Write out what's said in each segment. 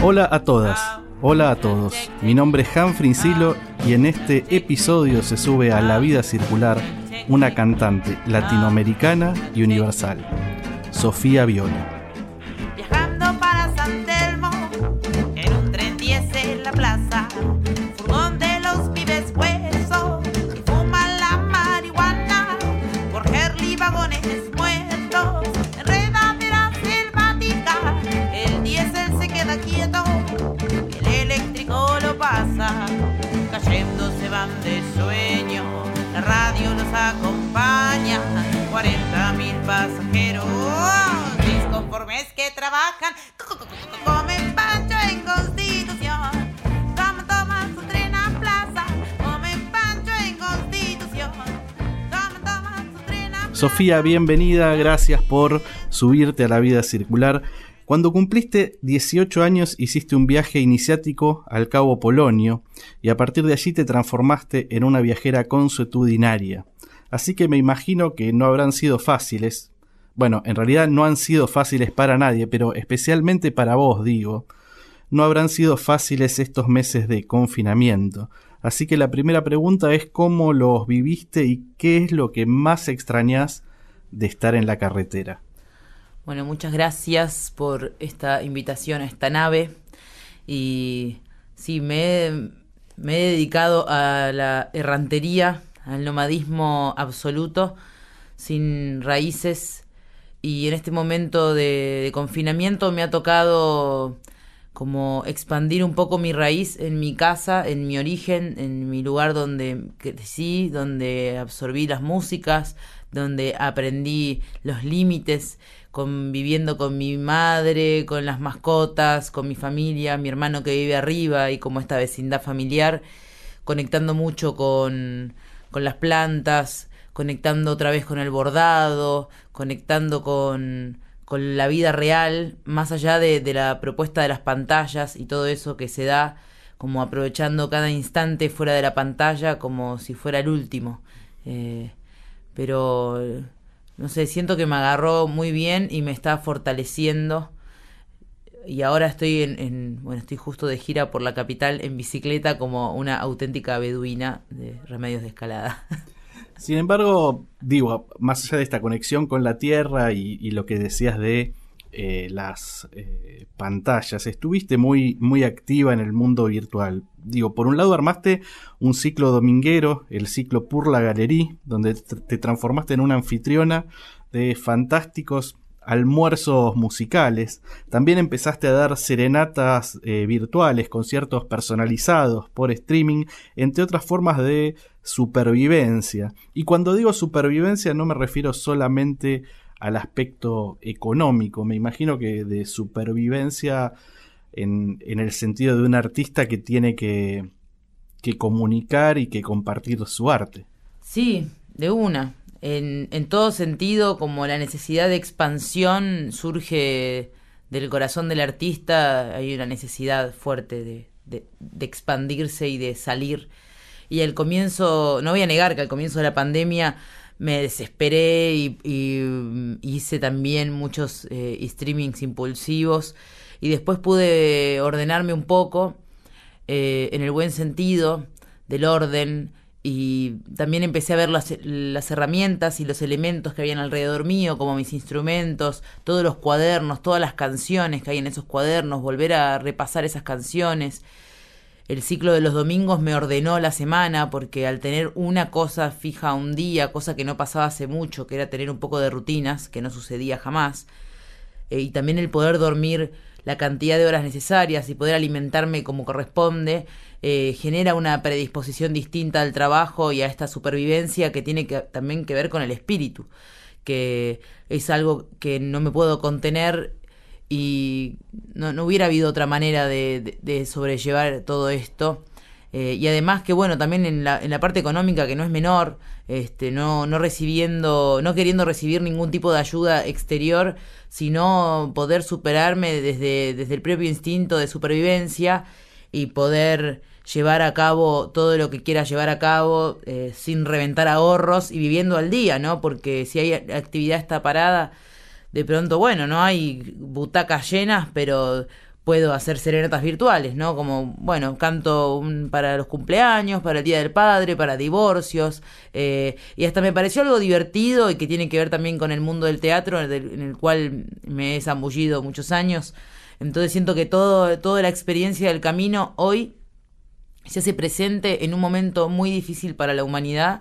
Hola a todas, hola a todos. Mi nombre es Humphrey Silo y en este episodio se sube a La Vida Circular una cantante latinoamericana y universal, Sofía Viola. Sofía, bienvenida, gracias por subirte a la vida circular. Cuando cumpliste 18 años hiciste un viaje iniciático al Cabo Polonio y a partir de allí te transformaste en una viajera consuetudinaria. Así que me imagino que no habrán sido fáciles. Bueno, en realidad no han sido fáciles para nadie, pero especialmente para vos, digo. No habrán sido fáciles estos meses de confinamiento. Así que la primera pregunta es cómo los viviste y qué es lo que más extrañas de estar en la carretera. Bueno, muchas gracias por esta invitación a esta nave. Y sí, me, he dedicado a la errantería, al nomadismo absoluto, sin raíces. Y en este momento de, confinamiento me ha tocado como expandir un poco mi raíz en mi casa, en mi origen, en mi lugar donde crecí, donde absorbí las músicas, donde aprendí los límites conviviendo con mi madre, con las mascotas, con mi familia, mi hermano que vive arriba y como esta vecindad familiar, conectando mucho con, con las plantas, conectando otra vez con el bordado, conectando con, con la vida real, más allá de, de, la propuesta de las pantallas y todo eso que se da, como aprovechando cada instante fuera de la pantalla como si fuera el último. Eh, pero no sé, siento que me agarró muy bien y me está fortaleciendo. Y ahora estoy en, bueno, estoy justo de gira por la capital en bicicleta como una auténtica beduina de remedios de escalada. Sin embargo, digo, más allá de esta conexión con la tierra y lo que decías de eh, las eh, pantallas. Estuviste muy, muy activa en el mundo virtual. Digo, por un lado armaste un ciclo dominguero, el ciclo Pour la Galerie, donde te transformaste en una anfitriona de fantásticos almuerzos musicales. También empezaste a dar serenatas eh, virtuales, conciertos personalizados por streaming, entre otras formas de supervivencia. Y cuando digo supervivencia no me refiero solamente al aspecto económico. Me imagino que de supervivencia en, el sentido de un artista que tiene que, que, comunicar y que compartir su arte. Sí, de una. En, todo sentido, como la necesidad de expansión surge del corazón del artista, hay una necesidad fuerte de, de, expandirse y de salir. Y al comienzo, no voy a negar que al comienzo de la pandemia me desesperé y, hice también muchos eh, streamings impulsivos y después pude ordenarme un poco eh, en el buen sentido del orden y también empecé a ver las, las, herramientas y los elementos que habían alrededor mío, como mis instrumentos, todos los cuadernos, todas las canciones que hay en esos cuadernos, volver a repasar esas canciones. El ciclo de los domingos me ordenó la semana porque al tener una cosa fija un día, cosa que no pasaba hace mucho, que era tener un poco de rutinas, que no sucedía jamás, eh, y también el poder dormir la cantidad de horas necesarias y poder alimentarme como corresponde, eh, genera una predisposición distinta al trabajo y a esta supervivencia que tiene que, también que ver con el espíritu que es algo que no me puedo contener y no, no hubiera habido otra manera de, sobrellevar todo esto. Eh, y además que bueno, también en la, en la parte económica que no es menor, este, no, no recibiendo, no queriendo recibir ningún tipo de ayuda exterior, sino poder superarme desde, desde el propio instinto de supervivencia y poder llevar a cabo todo lo que quiera llevar a cabo eh, sin reventar ahorros y viviendo al día, ¿no? Porque si hay actividad está parada, de pronto, bueno, no hay butacas llenas, pero puedo hacer serenatas virtuales, ¿no? Como, bueno, canto para los cumpleaños, para el Día del Padre, para divorcios, eh, y hasta me pareció algo divertido y que tiene que ver también con el mundo del teatro, en el, cual me he zambullido muchos años. Entonces siento que todo, toda la experiencia del camino hoy se hace presente en un momento muy difícil para la humanidad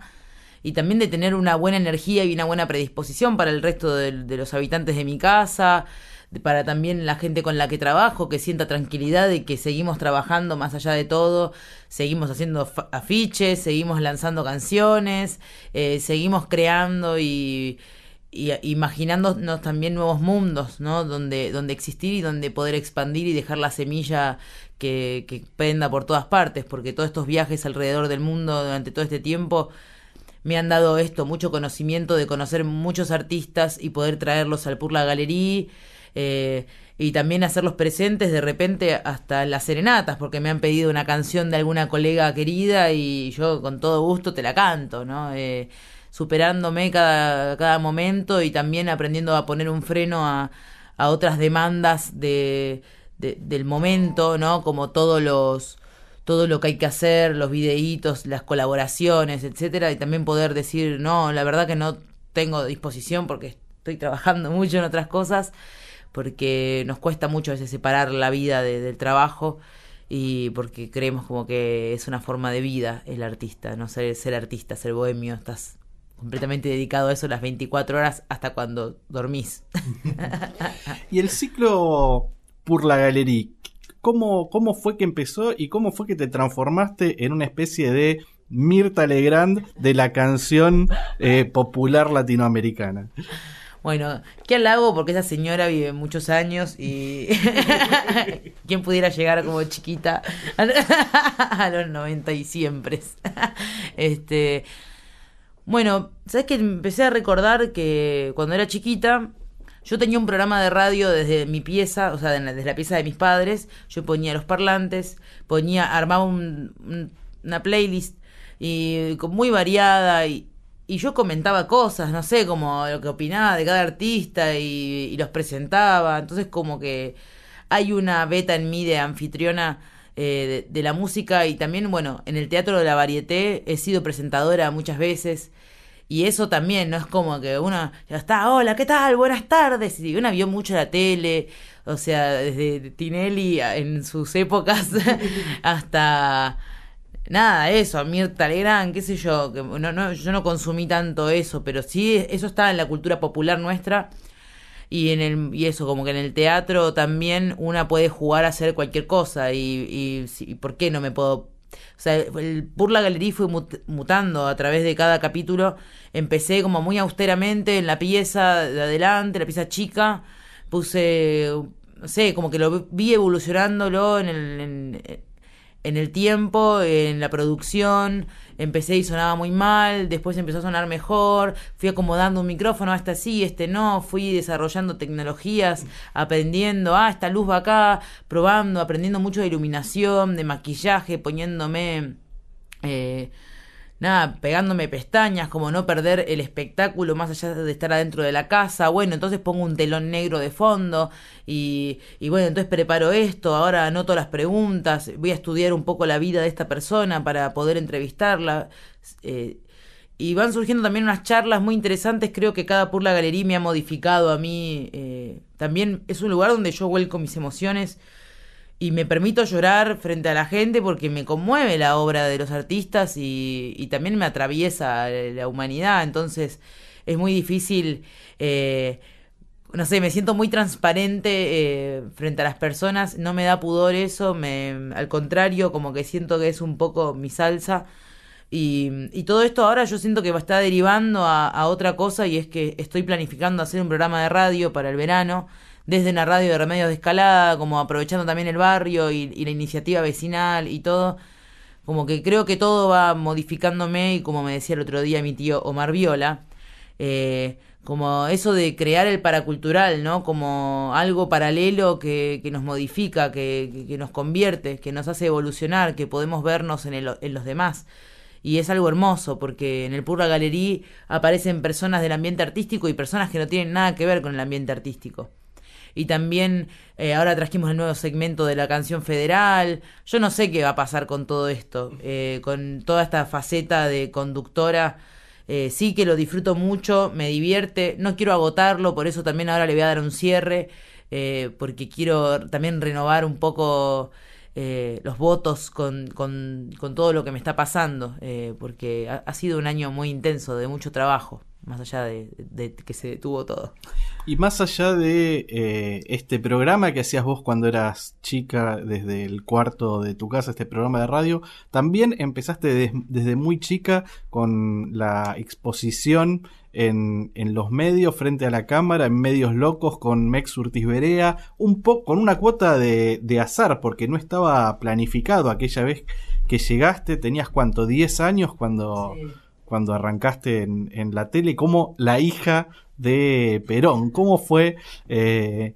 y también de tener una buena energía y una buena predisposición para el resto de, los habitantes de mi casa, para también la gente con la que trabajo, que sienta tranquilidad de que seguimos trabajando más allá de todo, seguimos haciendo afiches, seguimos lanzando canciones, eh, seguimos creando y, y imaginándonos también nuevos mundos, ¿no? Donde, donde existir y donde poder expandir y dejar la semilla que, que por todas partes, porque todos estos viajes alrededor del mundo durante todo este tiempo me han dado esto, mucho conocimiento de conocer muchos artistas y poder traerlos al Purla Galería eh, y también hacerlos presentes de repente hasta las serenatas, porque me han pedido una canción de alguna colega querida y yo con todo gusto te la canto, ¿no? Eh, superándome cada, cada momento y también aprendiendo a poner un freno a, a otras demandas de, del momento, ¿no? Como todos los todo lo que hay que hacer, los videitos, las colaboraciones, etcétera, y también poder decir, no, la verdad que no tengo disposición porque estoy trabajando mucho en otras cosas, porque nos cuesta mucho a veces separar la vida del trabajo y porque creemos como que es una forma de vida el artista, no ser, ser artista, ser bohemio, estás completamente dedicado a eso las 24 horas hasta cuando dormís. y el ciclo por la galería, ¿cómo, ¿cómo fue que empezó y cómo fue que te transformaste en una especie de Mirta Legrand de la canción eh, popular latinoamericana? Bueno, qué halago porque esa señora vive muchos años y quién pudiera llegar como chiquita a los 90 y siempre. este, bueno, sabes que empecé a recordar que cuando era chiquita yo tenía un programa de radio desde mi pieza, o sea, desde la pieza de mis padres. Yo ponía los parlantes, ponía, armaba una playlist y muy variada y, y yo comentaba cosas, no sé, como lo que opinaba de cada artista y, los presentaba. Entonces como que hay una beta en mí de anfitriona eh, de, la música y también, bueno, en el teatro de la varieté he sido presentadora muchas veces. Y eso también, no es como que uno ya está, hola, ¿qué tal? Buenas tardes. Y uno vio mucho la tele, o sea, desde Tinelli en sus épocas hasta nada, eso, a Mirta qué sé yo, que no, no, yo no consumí tanto eso, pero sí eso está en la cultura popular nuestra y en el y eso como que en el teatro también una puede jugar a hacer cualquier cosa y, y, por qué no me puedo o sea, el Pur la Galería fue mutando a través de cada capítulo. Empecé como muy austeramente en la pieza de adelante, la pieza chica. Puse, no sé, como que lo vi evolucionándolo en el, en el tiempo, en la producción, empecé y sonaba muy mal, después empezó a sonar mejor, fui acomodando un micrófono, este sí, este no, fui desarrollando tecnologías, aprendiendo, ah, esta luz va acá, probando, aprendiendo mucho de iluminación, de maquillaje, poniéndome... Eh, nada, pegándome pestañas, como no perder el espectáculo más allá de estar adentro de la casa. Bueno, entonces pongo un telón negro de fondo y, y bueno, entonces preparo esto, ahora anoto las preguntas, voy a estudiar un poco la vida de esta persona para poder entrevistarla. Eh, y van surgiendo también unas charlas muy interesantes. Creo que cada Purla Galería me ha modificado a mí. Eh, también es un lugar donde yo vuelco mis emociones y me permito llorar frente a la gente porque me conmueve la obra de los artistas y, también me atraviesa la humanidad, entonces es muy difícil, eh, no sé, me siento muy transparente eh, frente a las personas, no me da pudor eso, me, al contrario, como que siento que es un poco mi salsa. Y, todo esto ahora yo siento que va a estar derivando a, otra cosa y es que estoy planificando hacer un programa de radio para el verano, desde una radio de remedios de escalada, como aprovechando también el barrio y, la iniciativa vecinal y todo. Como que creo que todo va modificándome y como me decía el otro día mi tío Omar Viola, eh, como eso de crear el paracultural, ¿no? Como algo paralelo que, que nos modifica, que, que, nos convierte, que nos hace evolucionar, que podemos vernos en, el, en los demás y es algo hermoso porque en el Purra Galería aparecen personas del ambiente artístico y personas que no tienen nada que ver con el ambiente artístico. Y también eh, ahora trajimos el nuevo segmento de la canción federal. Yo no sé qué va a pasar con todo esto, eh, con toda esta faceta de conductora. Eh, sí que lo disfruto mucho, me divierte, no quiero agotarlo, por eso también ahora le voy a dar un cierre, porque quiero también renovar un poco eh, los votos con, con, con, todo lo que me está pasando, eh, porque ha, sido un año muy intenso, de mucho trabajo, más allá de, que se detuvo todo. Y más allá de eh, este programa que hacías vos cuando eras chica desde el cuarto de tu casa, este programa de radio, también empezaste desde muy chica con la exposición en, en, los medios, frente a la cámara, en medios locos con Mex Urtiz Berea, un poco con una cuota de, de, azar, porque no estaba planificado aquella vez que llegaste, tenías cuánto, 10 años cuando, cuando arrancaste en, la tele, como la hija de Perón, ¿cómo fue eh,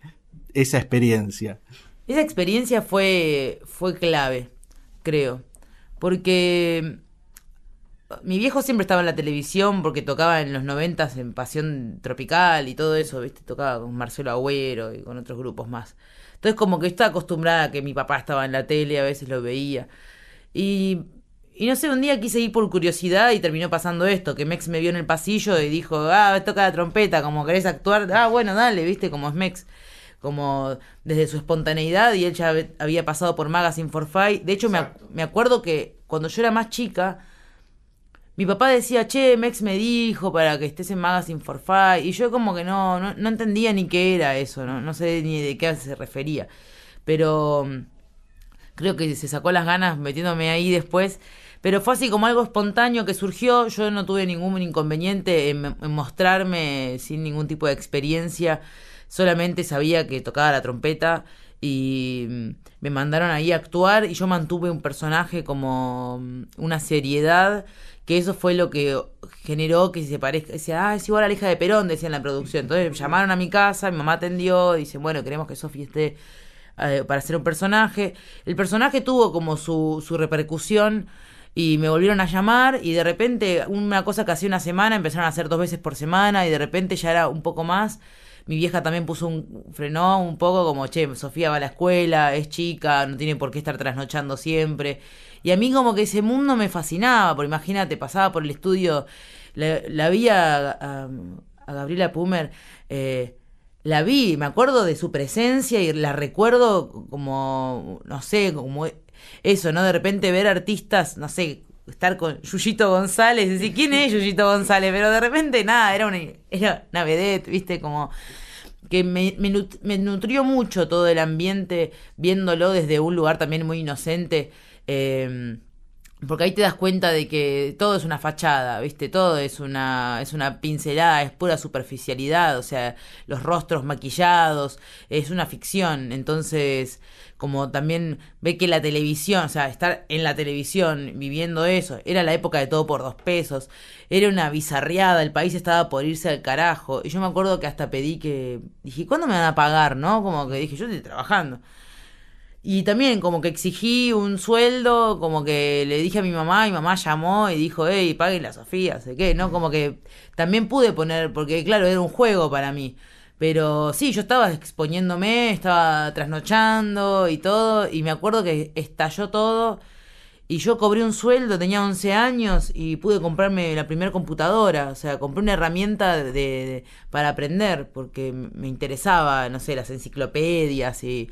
esa experiencia? Esa experiencia fue, fue clave, creo, porque mi viejo siempre estaba en la televisión porque tocaba en los noventas en Pasión Tropical y todo eso, ¿viste? Tocaba con Marcelo Agüero y con otros grupos más. Entonces como que estaba acostumbrada a que mi papá estaba en la tele, a veces lo veía. Y, y no sé, un día quise ir por curiosidad y terminó pasando esto, que Mex me vio en el pasillo y dijo, ah, toca la trompeta, como querés actuar, ah, bueno, dale, ¿viste? Como es Mex como desde su espontaneidad y él ya había pasado por Magazine for Five. De hecho, me, me acuerdo que cuando yo era más chica, mi papá decía, che, Mex me dijo para que estés en Magazine for Five. Y yo como que no, no, entendía ni qué era eso, ¿no? no sé ni de qué se refería. Pero mm, creo que se sacó las ganas metiéndome ahí después. Pero fue así como algo espontáneo que surgió. Yo no tuve ningún inconveniente en, en mostrarme sin ningún tipo de experiencia. Solamente sabía que tocaba la trompeta y mm, me mandaron ahí a actuar y yo mantuve un personaje como mm, una seriedad que eso fue lo que generó que se parezca, decía, ah, es igual a la hija de Perón, decía en la producción. Entonces me llamaron a mi casa, mi mamá atendió, dicen, bueno, queremos que Sofía esté eh, para ser un personaje. El personaje tuvo como su, su repercusión y me volvieron a llamar y de repente una cosa que hacía una semana empezaron a hacer dos veces por semana y de repente ya era un poco más. Mi vieja también puso un frenó un poco como, che, Sofía va a la escuela, es chica, no tiene por qué estar trasnochando siempre. Y a mí como que ese mundo me fascinaba, porque imagínate, pasaba por el estudio, la, vi a, Gabriela Pumer, eh, la vi, me acuerdo de su presencia y la recuerdo como, no sé, como eso, ¿no? De repente ver artistas, no sé, estar con Yuyito González, decir, ¿quién es Yuyito González? Pero de repente nada, era una, era una vedette, ¿viste? Como que me, me, nutrió mucho todo el ambiente viéndolo desde un lugar también muy inocente. Eh, porque ahí te das cuenta de que todo es una fachada, ¿viste? Todo es una, es una pincelada, es pura superficialidad, o sea, los rostros maquillados, es una ficción. Entonces, como también ve que la televisión, o sea, estar en la televisión viviendo eso, era la época de todo por dos pesos, era una bizarriada, el país estaba por irse al carajo. Y yo me acuerdo que hasta pedí que, dije, ¿cuándo me van a pagar, no? Como que dije, yo estoy trabajando. Y también como que exigí un sueldo, como que le dije a mi mamá, y mi mamá llamó y dijo, hey, paguen la Sofía, sé qué, ¿no? Como que también pude poner, porque claro, era un juego para mí. Pero sí, yo estaba exponiéndome, estaba trasnochando y todo, y me acuerdo que estalló todo, y yo cobré un sueldo, tenía 11 años, y pude comprarme la primera computadora, o sea, compré una herramienta de, para aprender, porque me interesaba, no sé, las enciclopedias y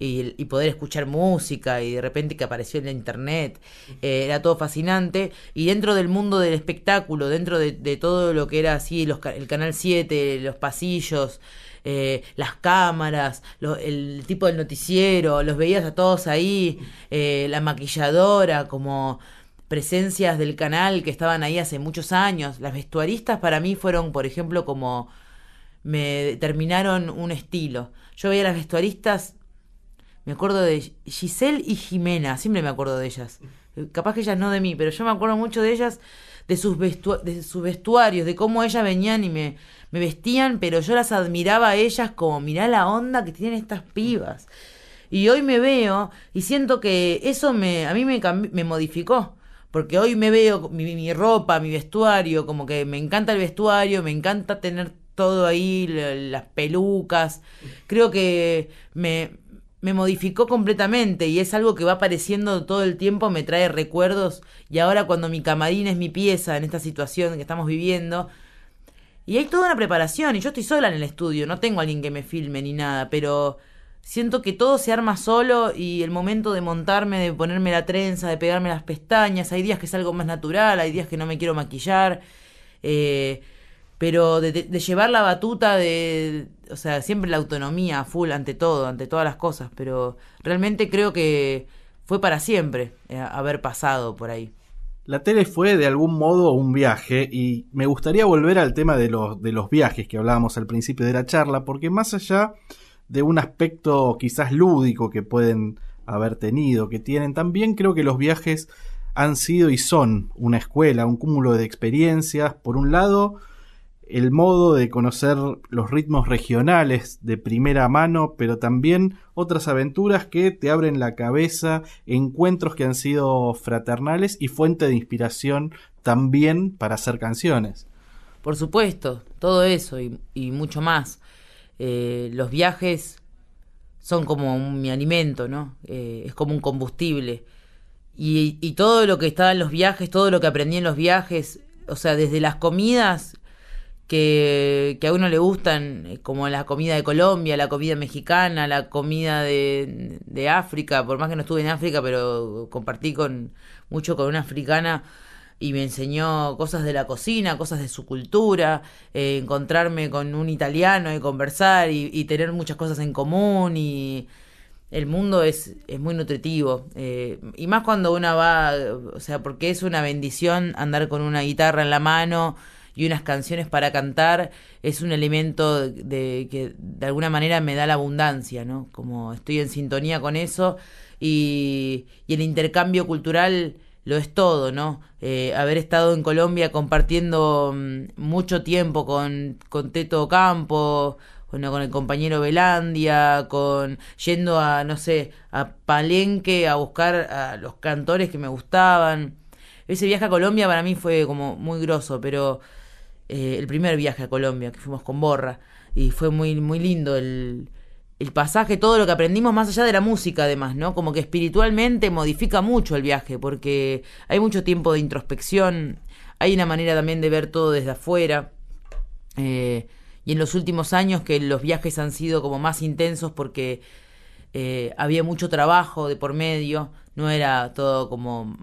y, poder escuchar música y de repente que apareció en la internet, eh, era todo fascinante. Y dentro del mundo del espectáculo, dentro de, todo lo que era así, los, el Canal 7, los pasillos, eh, las cámaras, el tipo del noticiero, los veías a todos ahí, eh, la maquilladora, como presencias del canal que estaban ahí hace muchos años. Las vestuaristas para mí fueron, por ejemplo, como me determinaron un estilo. Yo veía las vestuaristas, me acuerdo de Giselle y Jimena, siempre me acuerdo de ellas. Capaz que ellas no de mí, pero yo me acuerdo mucho de ellas, de sus, de vestuarios, de cómo ellas venían y me, me vestían, pero yo las admiraba a ellas como, mirá la onda que tienen estas pibas. Y hoy me veo y siento que eso me, a mí me, me modificó. Porque hoy me veo mi, mi, ropa, mi vestuario, como que me encanta el vestuario, me encanta tener todo ahí, las pelucas. Creo que me, me modificó completamente y es algo que va apareciendo todo el tiempo, me trae recuerdos y ahora cuando mi camarín es mi pieza en esta situación que estamos viviendo, y hay toda una preparación y yo estoy sola en el estudio, no tengo a alguien que me filme ni nada, pero siento que todo se arma solo y el momento de montarme, de ponerme la trenza, de pegarme las pestañas, hay días que es algo más natural, hay días que no me quiero maquillar. Eh, pero de, llevar la batuta de, o sea, siempre la autonomía full ante todo, ante todas las cosas, pero realmente creo que fue para siempre eh, haber pasado por ahí. La tele fue de algún modo un viaje y me gustaría volver al tema de los, de los viajes que hablábamos al principio de la charla, porque más allá de un aspecto quizás lúdico que pueden haber tenido, que tienen, también creo que los viajes han sido y son una escuela, un cúmulo de experiencias, por un lado, el modo de conocer los ritmos regionales de primera mano, pero también otras aventuras que te abren la cabeza, encuentros que han sido fraternales y fuente de inspiración también para hacer canciones. Por supuesto, todo eso y, mucho más. Eh, los viajes son como mi alimento, ¿no? Eh, es como un combustible. Y, y todo lo que estaba en los viajes, todo lo que aprendí en los viajes, o sea, desde las comidas que, a uno le gustan, eh, como la comida de Colombia, la comida mexicana, la comida de, África, por más que no estuve en África, pero compartí con mucho con una africana y me enseñó cosas de la cocina, cosas de su cultura, eh, encontrarme con un italiano y conversar y, tener muchas cosas en común y el mundo es, es muy nutritivo eh, y más cuando uno va, o sea, porque es una bendición andar con una guitarra en la mano y unas canciones para cantar es un elemento de, que de alguna manera me da la abundancia, ¿no? Como estoy en sintonía con eso y, el intercambio cultural lo es todo, ¿no? Eh, haber estado en Colombia compartiendo mm, mucho tiempo con, con Teto Campo, bueno, con el compañero Belandia, con yendo a, no sé, a Palenque a buscar a los cantores que me gustaban. Ese viaje a Colombia para mí fue como muy grosso, pero eh, el primer viaje a Colombia, que fuimos con Borra, y fue muy, muy lindo el, el pasaje, todo lo que aprendimos más allá de la música además, ¿no? Como que espiritualmente modifica mucho el viaje, porque hay mucho tiempo de introspección, hay una manera también de ver todo desde afuera. Eh, y en los últimos años que los viajes han sido como más intensos porque eh, había mucho trabajo de por medio, no era todo como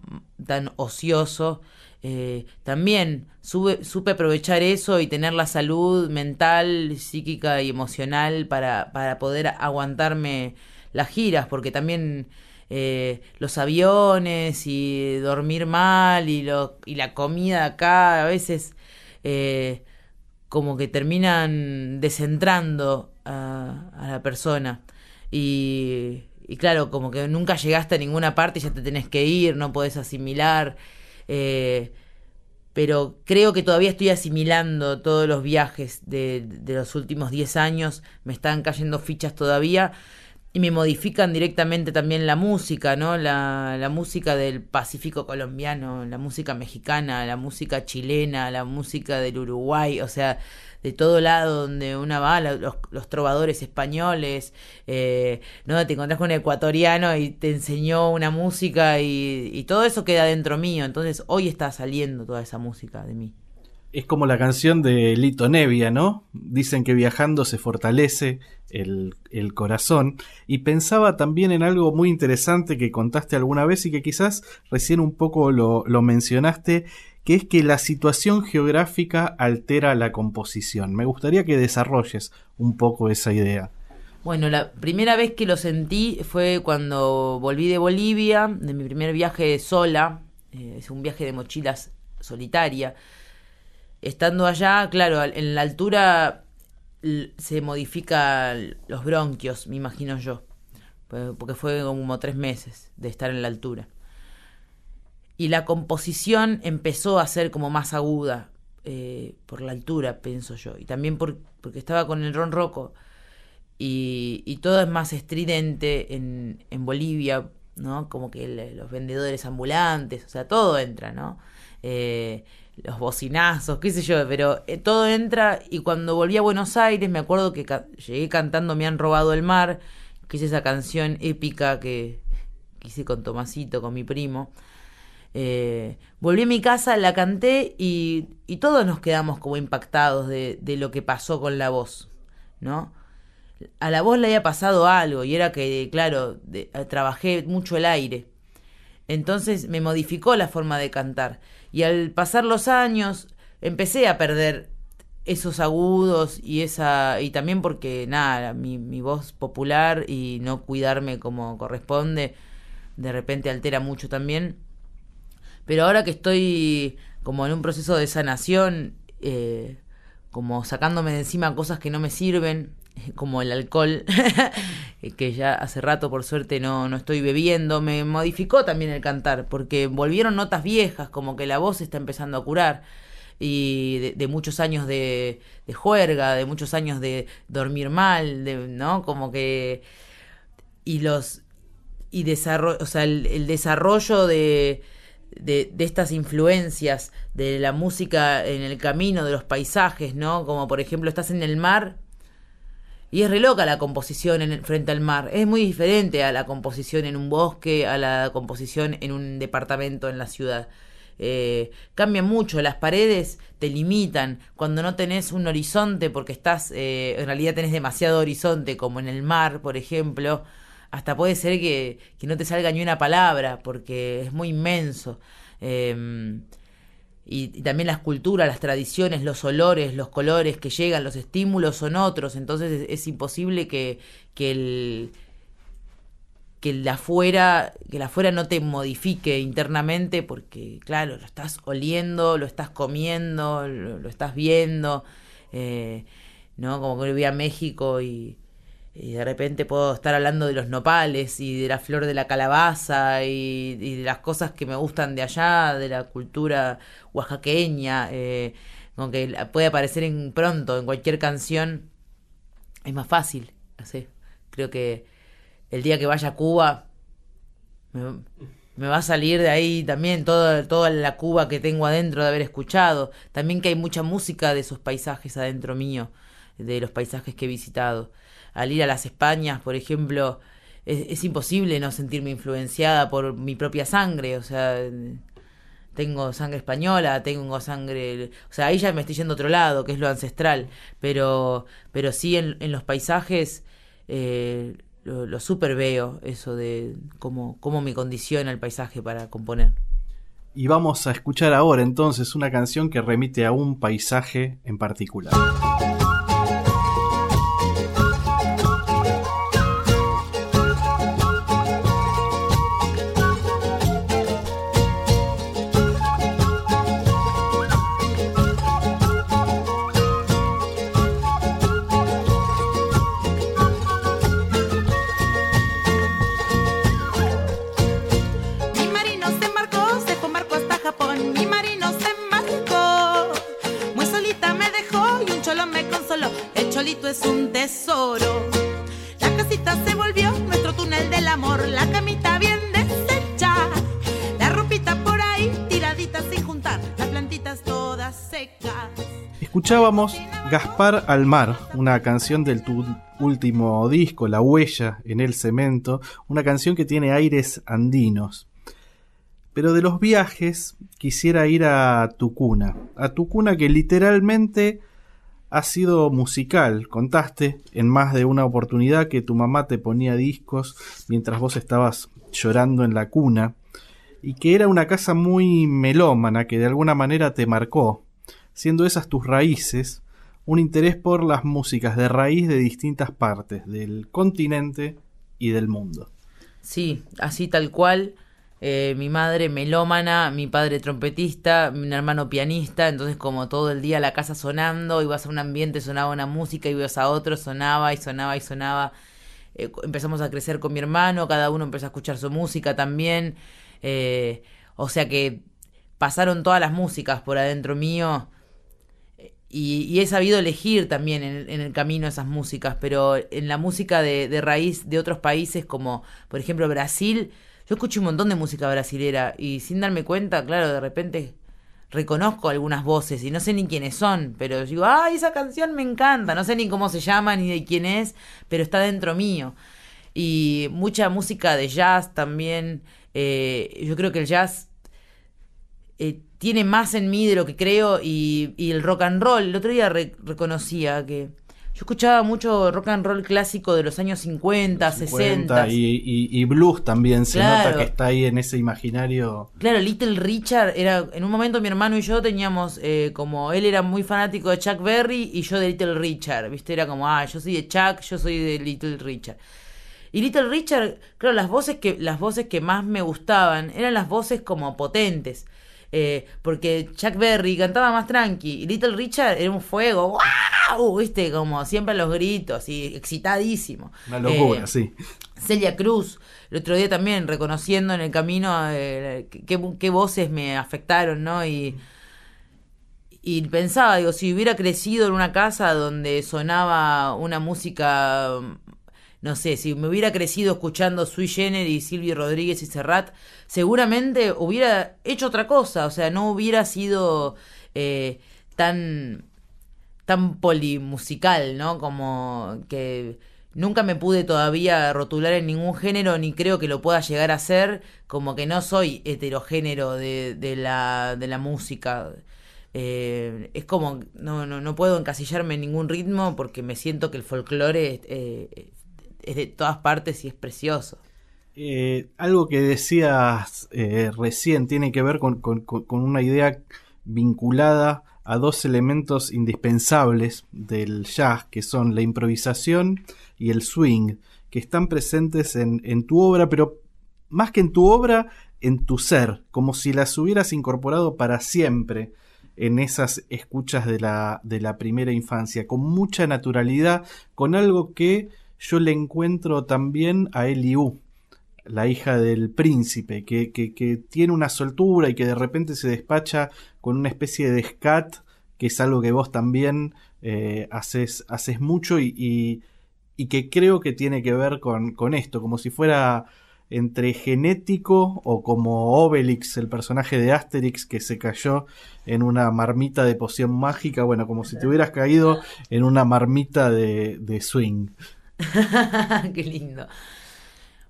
tan ocioso. Eh, también supe aprovechar eso y tener la salud mental, psíquica y emocional para, para poder aguantarme las giras, porque también eh, los aviones y dormir mal y, lo, y la comida acá a veces eh, como que terminan descentrando a, a la persona. Y, y, claro, como que nunca llegaste a ninguna parte y ya te tenés que ir, no podés asimilar. Eh, pero creo que todavía estoy asimilando todos los viajes de, los últimos 10 años, me están cayendo fichas todavía y me modifican directamente también la música, ¿no? La, música del Pacífico colombiano, la música mexicana, la música chilena, la música del Uruguay, o sea, de todo lado donde una va, los, los trovadores españoles, eh, ¿no? Te encontrás con un ecuatoriano y te enseñó una música y, y todo eso queda dentro mío, entonces hoy está saliendo toda esa música de mí. Es como la canción de Lito Nevia, ¿no? Dicen que viajando se fortalece el, el, corazón. Y pensaba también en algo muy interesante que contaste alguna vez y que quizás recién un poco lo, lo mencionaste, que es que la situación geográfica altera la composición. Me gustaría que desarrolles un poco esa idea. Bueno, la primera vez que lo sentí fue cuando volví de Bolivia, de mi primer viaje sola, eh, es un viaje de mochilas solitaria. Estando allá, claro, en la altura se modifican los bronquios, me imagino yo, porque fue como tres meses de estar en la altura. Y la composición empezó a ser como más aguda eh, por la altura, pienso yo, y también por, porque estaba con el ron roco y, todo es más estridente en, en Bolivia, ¿no? Como que los vendedores ambulantes, o sea, todo entra, ¿no? Eh, los bocinazos, qué sé yo, pero eh, todo entra y cuando volví a Buenos Aires me acuerdo que llegué cantando Me han robado el mar, que es esa canción épica que, hice con Tomasito, con mi primo. Eh, volví a mi casa, la canté y, todos nos quedamos como impactados de, de, lo que pasó con la voz, ¿no? A la voz le había pasado algo y era que, claro, trabajé mucho el aire. Entonces me modificó la forma de cantar. Y al pasar los años empecé a perder esos agudos y esa y también porque nada mi, mi voz popular y no cuidarme como corresponde de repente altera mucho también pero ahora que estoy como en un proceso de sanación eh, como sacándome de encima cosas que no me sirven como el alcohol, que ya hace rato por suerte no, no estoy bebiendo, me modificó también el cantar, porque volvieron notas viejas, como que la voz está empezando a curar, y de, muchos años de, de, juerga, de muchos años de dormir mal, de, ¿no? Como que... Y los... Y desarrollo, o sea, el, desarrollo de, de, de, estas influencias de la música en el camino, de los paisajes, ¿no? Como por ejemplo estás en el mar y es re loca la composición en frente al mar. Es muy diferente a la composición en un bosque, a la composición en un departamento en la ciudad. Eh, cambia mucho, las paredes te limitan. Cuando no tenés un horizonte, porque estás, eh, en realidad tenés demasiado horizonte, como en el mar, por ejemplo, hasta puede ser que, que no te salga ni una palabra, porque es muy inmenso. Eh, y, también las culturas, las tradiciones, los olores, los colores que llegan, los estímulos son otros, entonces es, imposible que, que el que el afuera, que el afuera no te modifique internamente porque, claro, lo estás oliendo, lo estás comiendo, lo, estás viendo, eh, ¿no? Como que voy a México y, y de repente puedo estar hablando de los nopales y de la flor de la calabaza y, de las cosas que me gustan de allá, de la cultura oaxaqueña, eh, aunque puede aparecer en pronto en cualquier canción, es más fácil. Así. Creo que el día que vaya a Cuba me, va a salir de ahí también toda, toda la Cuba que tengo adentro de haber escuchado. También que hay mucha música de esos paisajes adentro mío, de los paisajes que he visitado al ir a las Españas, por ejemplo, es, imposible no sentirme influenciada por mi propia sangre, o sea, tengo sangre española, tengo sangre, o sea, ahí ya me estoy yendo a otro lado, que es lo ancestral, pero, pero sí en, los paisajes eh, lo, lo, super veo, eso de cómo, cómo me condiciona el paisaje para componer. Y vamos a escuchar ahora entonces una canción que remite a un paisaje en particular. Escuchábamos Gaspar al Mar, una canción del tu último disco, La Huella en el Cemento, una canción que tiene aires andinos. Pero de los viajes quisiera ir a tu cuna, a tu cuna que literalmente ha sido musical. Contaste en más de una oportunidad que tu mamá te ponía discos mientras vos estabas llorando en la cuna y que era una casa muy melómana que de alguna manera te marcó siendo esas tus raíces, un interés por las músicas de raíz de distintas partes del continente y del mundo. Sí, así tal cual. Eh, mi madre melómana, mi padre trompetista, mi hermano pianista, entonces como todo el día la casa sonando, ibas a un ambiente, sonaba una música, ibas a otro, sonaba y sonaba y sonaba. Eh, empezamos a crecer con mi hermano, cada uno empezó a escuchar su música también, eh, o sea que pasaron todas las músicas por adentro mío. Y, he sabido elegir también en, el camino esas músicas, pero en la música de, de raíz de otros países como por ejemplo Brasil, yo escucho un montón de música brasilera y sin darme cuenta, claro, de repente reconozco algunas voces y no sé ni quiénes son, pero digo, ay, esa canción me encanta, no sé ni cómo se llama ni de quién es, pero está dentro mío. Y mucha música de jazz también, eh, yo creo que el jazz eh, tiene más en mí de lo que creo y, el rock and roll, el otro día reconocía que yo escuchaba mucho rock and roll clásico de los años 50, 60. Y, blues también, se nota que está ahí en ese imaginario. Claro, Little Richard era. En un momento mi hermano y yo teníamos eh, como. Él era muy fanático de Chuck Berry y yo de Little Richard. ¿Viste? Era como, ah, yo soy de Chuck, yo soy de Little Richard. Y Little Richard, claro, las voces que, las voces que más me gustaban eran las voces como potentes. Eh, porque Chuck Berry cantaba más tranqui y Little Richard era un fuego, ¡wow! ¿Viste? Como siempre los gritos y excitadísimo. Una locura, eh, sí. Celia Cruz, el otro día también reconociendo en el camino eh, qué, voces me afectaron, ¿no? Y, y pensaba, digo, si hubiera crecido en una casa donde sonaba una música no sé, si me hubiera crecido escuchando Sui Generis, Silvio Rodríguez y Serrat, seguramente hubiera hecho otra cosa, o sea, no hubiera sido eh, tan, tan polimusical, ¿no? Como que nunca me pude todavía rotular en ningún género, ni creo que lo pueda llegar a ser, como que no soy heterogénero de, de, la, de la música. Eh, es como, no, no, no, puedo encasillarme en ningún ritmo porque me siento que el folclore eh, es de todas partes y es precioso. Eh, algo que decías eh, recién tiene que ver con, una idea vinculada a dos elementos indispensables del jazz, que son la improvisación y el swing, que están presentes en, tu obra, pero más que en tu obra, en tu ser, como si las hubieras incorporado para siempre en esas escuchas de la, de la primera infancia, con mucha naturalidad, con algo que yo le encuentro también a Eliú, la hija del príncipe, que, que, tiene una soltura y que de repente se despacha con una especie de scat, que es algo que vos también eh, haces, haces mucho y, y, que creo que tiene que ver con, con esto, como si fuera entre genético o como Obelix, el personaje de Asterix que se cayó en una marmita de poción mágica, bueno, como si te hubieras caído en una marmita de, de swing. Qué lindo.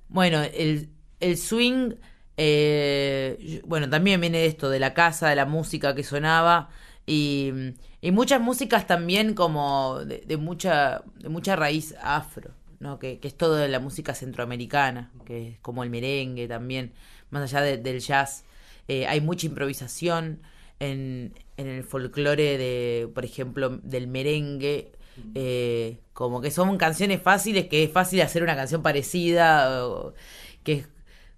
Bueno, el, el swing, eh, bueno, también viene de esto, de la casa, de la música que sonaba. Y, y muchas músicas también como de, mucha, de mucha raíz afro, ¿no? Que, que, es todo de la música centroamericana, que es como el merengue también, más allá del jazz. Eh, hay mucha improvisación en, en el folclore de, por ejemplo, del merengue eh, como que son canciones fáciles, que es fácil hacer una canción parecida, que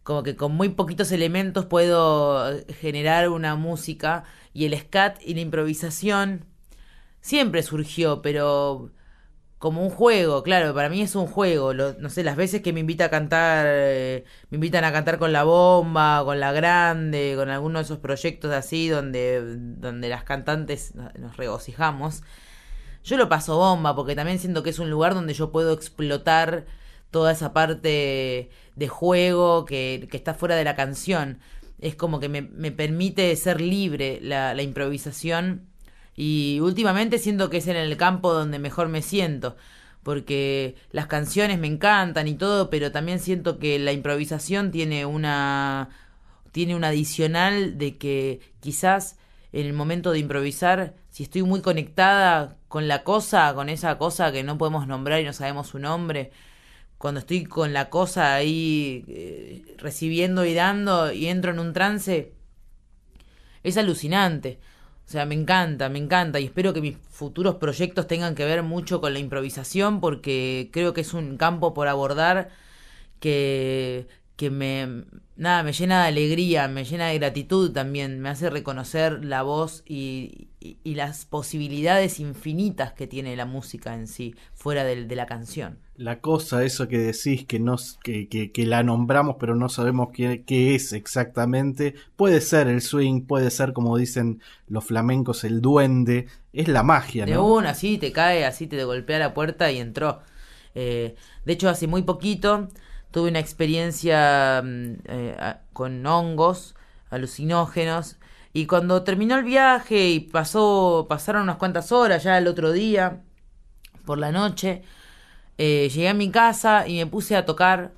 como que con muy poquitos elementos puedo generar una música y el scat y la improvisación siempre surgió, pero como un juego, claro, para mí es un juego. no sé, las veces que me invita a cantar, eh, me invitan a cantar con la bomba, con la grande, con alguno de esos proyectos así donde, donde las cantantes nos regocijamos yo lo paso bomba porque también siento que es un lugar donde yo puedo explotar toda esa parte de juego que, está fuera de la canción. Es como que me, permite ser libre la, la, improvisación y últimamente siento que es en el campo donde mejor me siento. Porque las canciones me encantan y todo, pero también siento que la improvisación tiene una tiene un adicional de que quizás en el momento de improvisar, si estoy muy conectada con la cosa, con esa cosa que no podemos nombrar y no sabemos su nombre, cuando estoy con la cosa ahí eh, recibiendo y dando y entro en un trance, es alucinante. O sea, me encanta, me encanta y espero que mis futuros proyectos tengan que ver mucho con la improvisación porque creo que es un campo por abordar que que me, nada, me llena de alegría, me llena de gratitud también, me hace reconocer la voz y, y, las posibilidades infinitas que tiene la música en sí, fuera de, de la canción. La cosa, eso que decís, que, nos, que, que, que la nombramos pero no sabemos qué, qué, es exactamente, puede ser el swing, puede ser como dicen los flamencos, el duende, es la magia, ¿no? De una, así te cae, así te golpea la puerta y entró. Eh, de hecho, hace muy poquito tuve una experiencia mm, eh, con hongos alucinógenos y cuando terminó el viaje y pasó pasaron unas cuantas horas ya el otro día por la noche eh, llegué a mi casa y me puse a tocar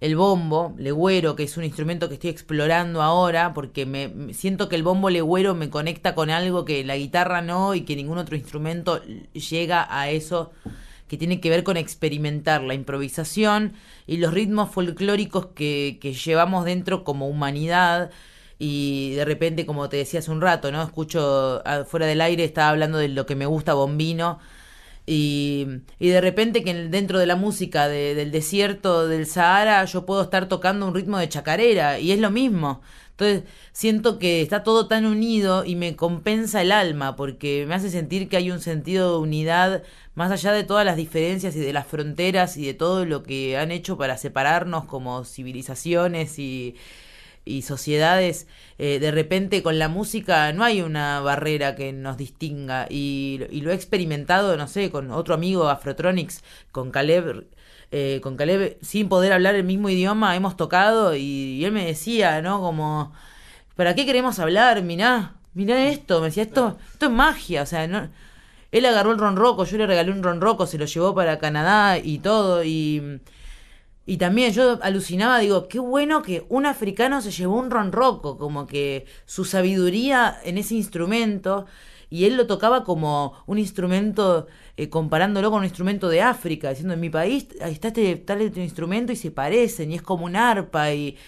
el bombo legüero que es un instrumento que estoy explorando ahora porque me siento que el bombo legüero me conecta con algo que la guitarra no y que ningún otro instrumento llega a eso que tiene que ver con experimentar la improvisación y los ritmos folclóricos que, que llevamos dentro como humanidad y de repente, como te decía hace un rato, ¿no? Escucho fuera del aire, estaba hablando de lo que me gusta Bombino. Y, y de repente que dentro de la música del desierto del Sahara yo puedo estar tocando un ritmo de chacarera y es lo mismo. Entonces siento que está todo tan unido y me compensa el alma porque me hace sentir que hay un sentido de unidad más allá de todas las diferencias y de las fronteras y de todo lo que han hecho para separarnos como civilizaciones y, y sociedades, eh, de repente con la música no hay una barrera que nos distinga y, y, lo he experimentado, no sé, con otro amigo Afrotronics, con Caleb. Eh, con Caleb, sin poder hablar el mismo idioma, hemos tocado y, y él me decía, ¿no? Como, ¿para qué queremos hablar? Mirá, mirá esto, me decía, esto, esto es magia, o sea, no, él agarró el ronroco, yo le regalé un ronroco, se lo llevó para Canadá y todo. Y, y también yo alucinaba, digo, qué bueno que un africano se llevó un ronroco, como que su sabiduría en ese instrumento. Y él lo tocaba como un instrumento, eh, comparándolo con un instrumento de África, diciendo, en mi país ahí está este tal este instrumento y se parecen, y es como un arpa, y,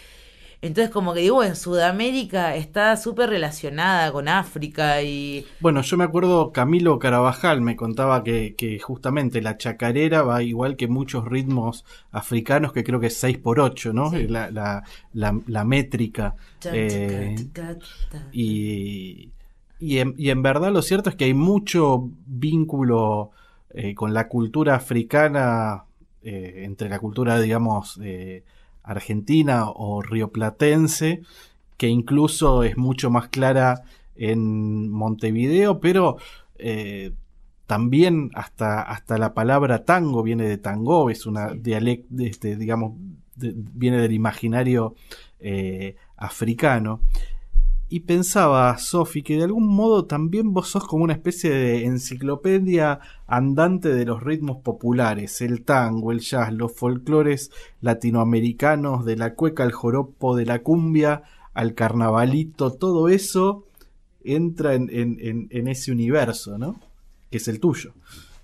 entonces, como que digo, en Sudamérica está súper relacionada con África y... Bueno, yo me acuerdo, Camilo Carabajal me contaba que, que justamente la chacarera va igual que muchos ritmos africanos, que creo que es 6 por 8 ¿no? La, la, la, métrica. Eh, y, y, en, y en verdad lo cierto es que hay mucho vínculo eh, con la cultura africana, eh, entre la cultura, digamos, argentina o rioplatense, que incluso es mucho más clara en Montevideo, pero eh, también hasta, hasta la palabra tango viene de tango, es una dialecto, este, digamos, viene del imaginario eh, africano. Y pensaba, Sofi, que de algún modo también vos sos como una especie de enciclopedia andante de los ritmos populares, el tango, el jazz, los folclores latinoamericanos, de la cueca al joropo, de la cumbia al carnavalito, todo eso entra en, en, ese universo, ¿no? Que es el tuyo.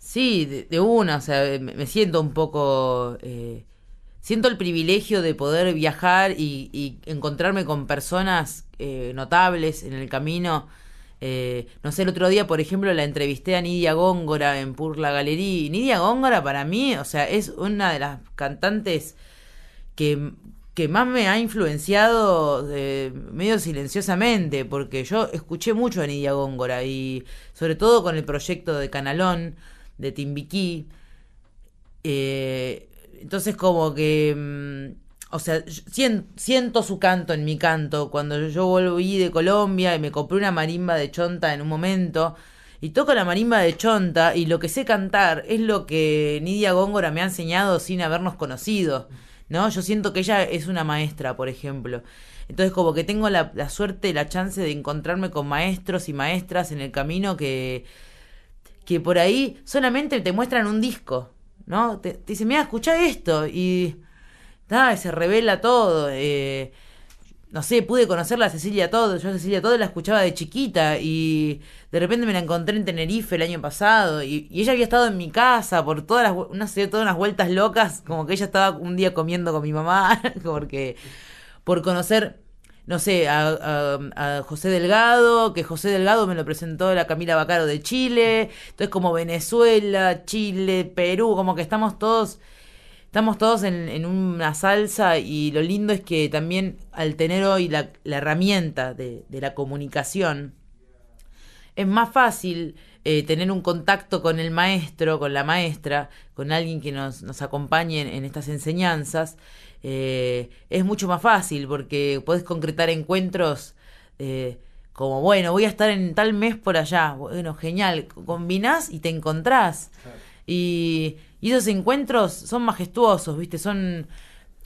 Sí, de, una, o sea, me, siento un poco... Eh siento el privilegio de poder viajar y, encontrarme con personas eh, notables en el camino. Eh, no sé, el otro día, por ejemplo, la entrevisté a Nidia Góngora en Purla Galería. Nidia Góngora para mí, o sea, es una de las cantantes que, que más me ha influenciado eh, medio silenciosamente, porque yo escuché mucho a Nidia Góngora y sobre todo con el proyecto de Canalón, de Timbiquí. Entonces como que... O sea, siento, su canto en mi canto. Cuando yo volví de Colombia y me compré una marimba de chonta en un momento, y toco la marimba de chonta, y lo que sé cantar es lo que Nidia Góngora me ha enseñado sin habernos conocido. ¿No? Yo siento que ella es una maestra, por ejemplo. Entonces, como que tengo la, la suerte, la chance de encontrarme con maestros y maestras en el camino que, que por ahí solamente te muestran un disco. ¿no? Te, te dice, mira, escucha esto y, se revela todo. Eh, no sé, pude conocerla a Cecilia Todo. Yo a Cecilia Todo la escuchaba de chiquita y de repente me la encontré en Tenerife el año pasado y, ella había estado en mi casa por todas las, sé, todas unas vueltas locas, como que ella estaba un día comiendo con mi mamá, porque por conocer no sé, a, José Delgado, que José Delgado me lo presentó la Camila Bacaro de Chile, entonces como Venezuela, Chile, Perú, como que estamos todos estamos todos en, una salsa y lo lindo es que también al tener hoy la, herramienta de, la comunicación, es más fácil eh, tener un contacto con el maestro, con la maestra, con alguien que nos, nos acompañe en, estas enseñanzas. Eh, es mucho más fácil porque puedes concretar encuentros eh, como, bueno, voy a estar en tal mes por allá. Bueno, genial, combinás y te encontrás. Y, esos encuentros son majestuosos, ¿viste? Son...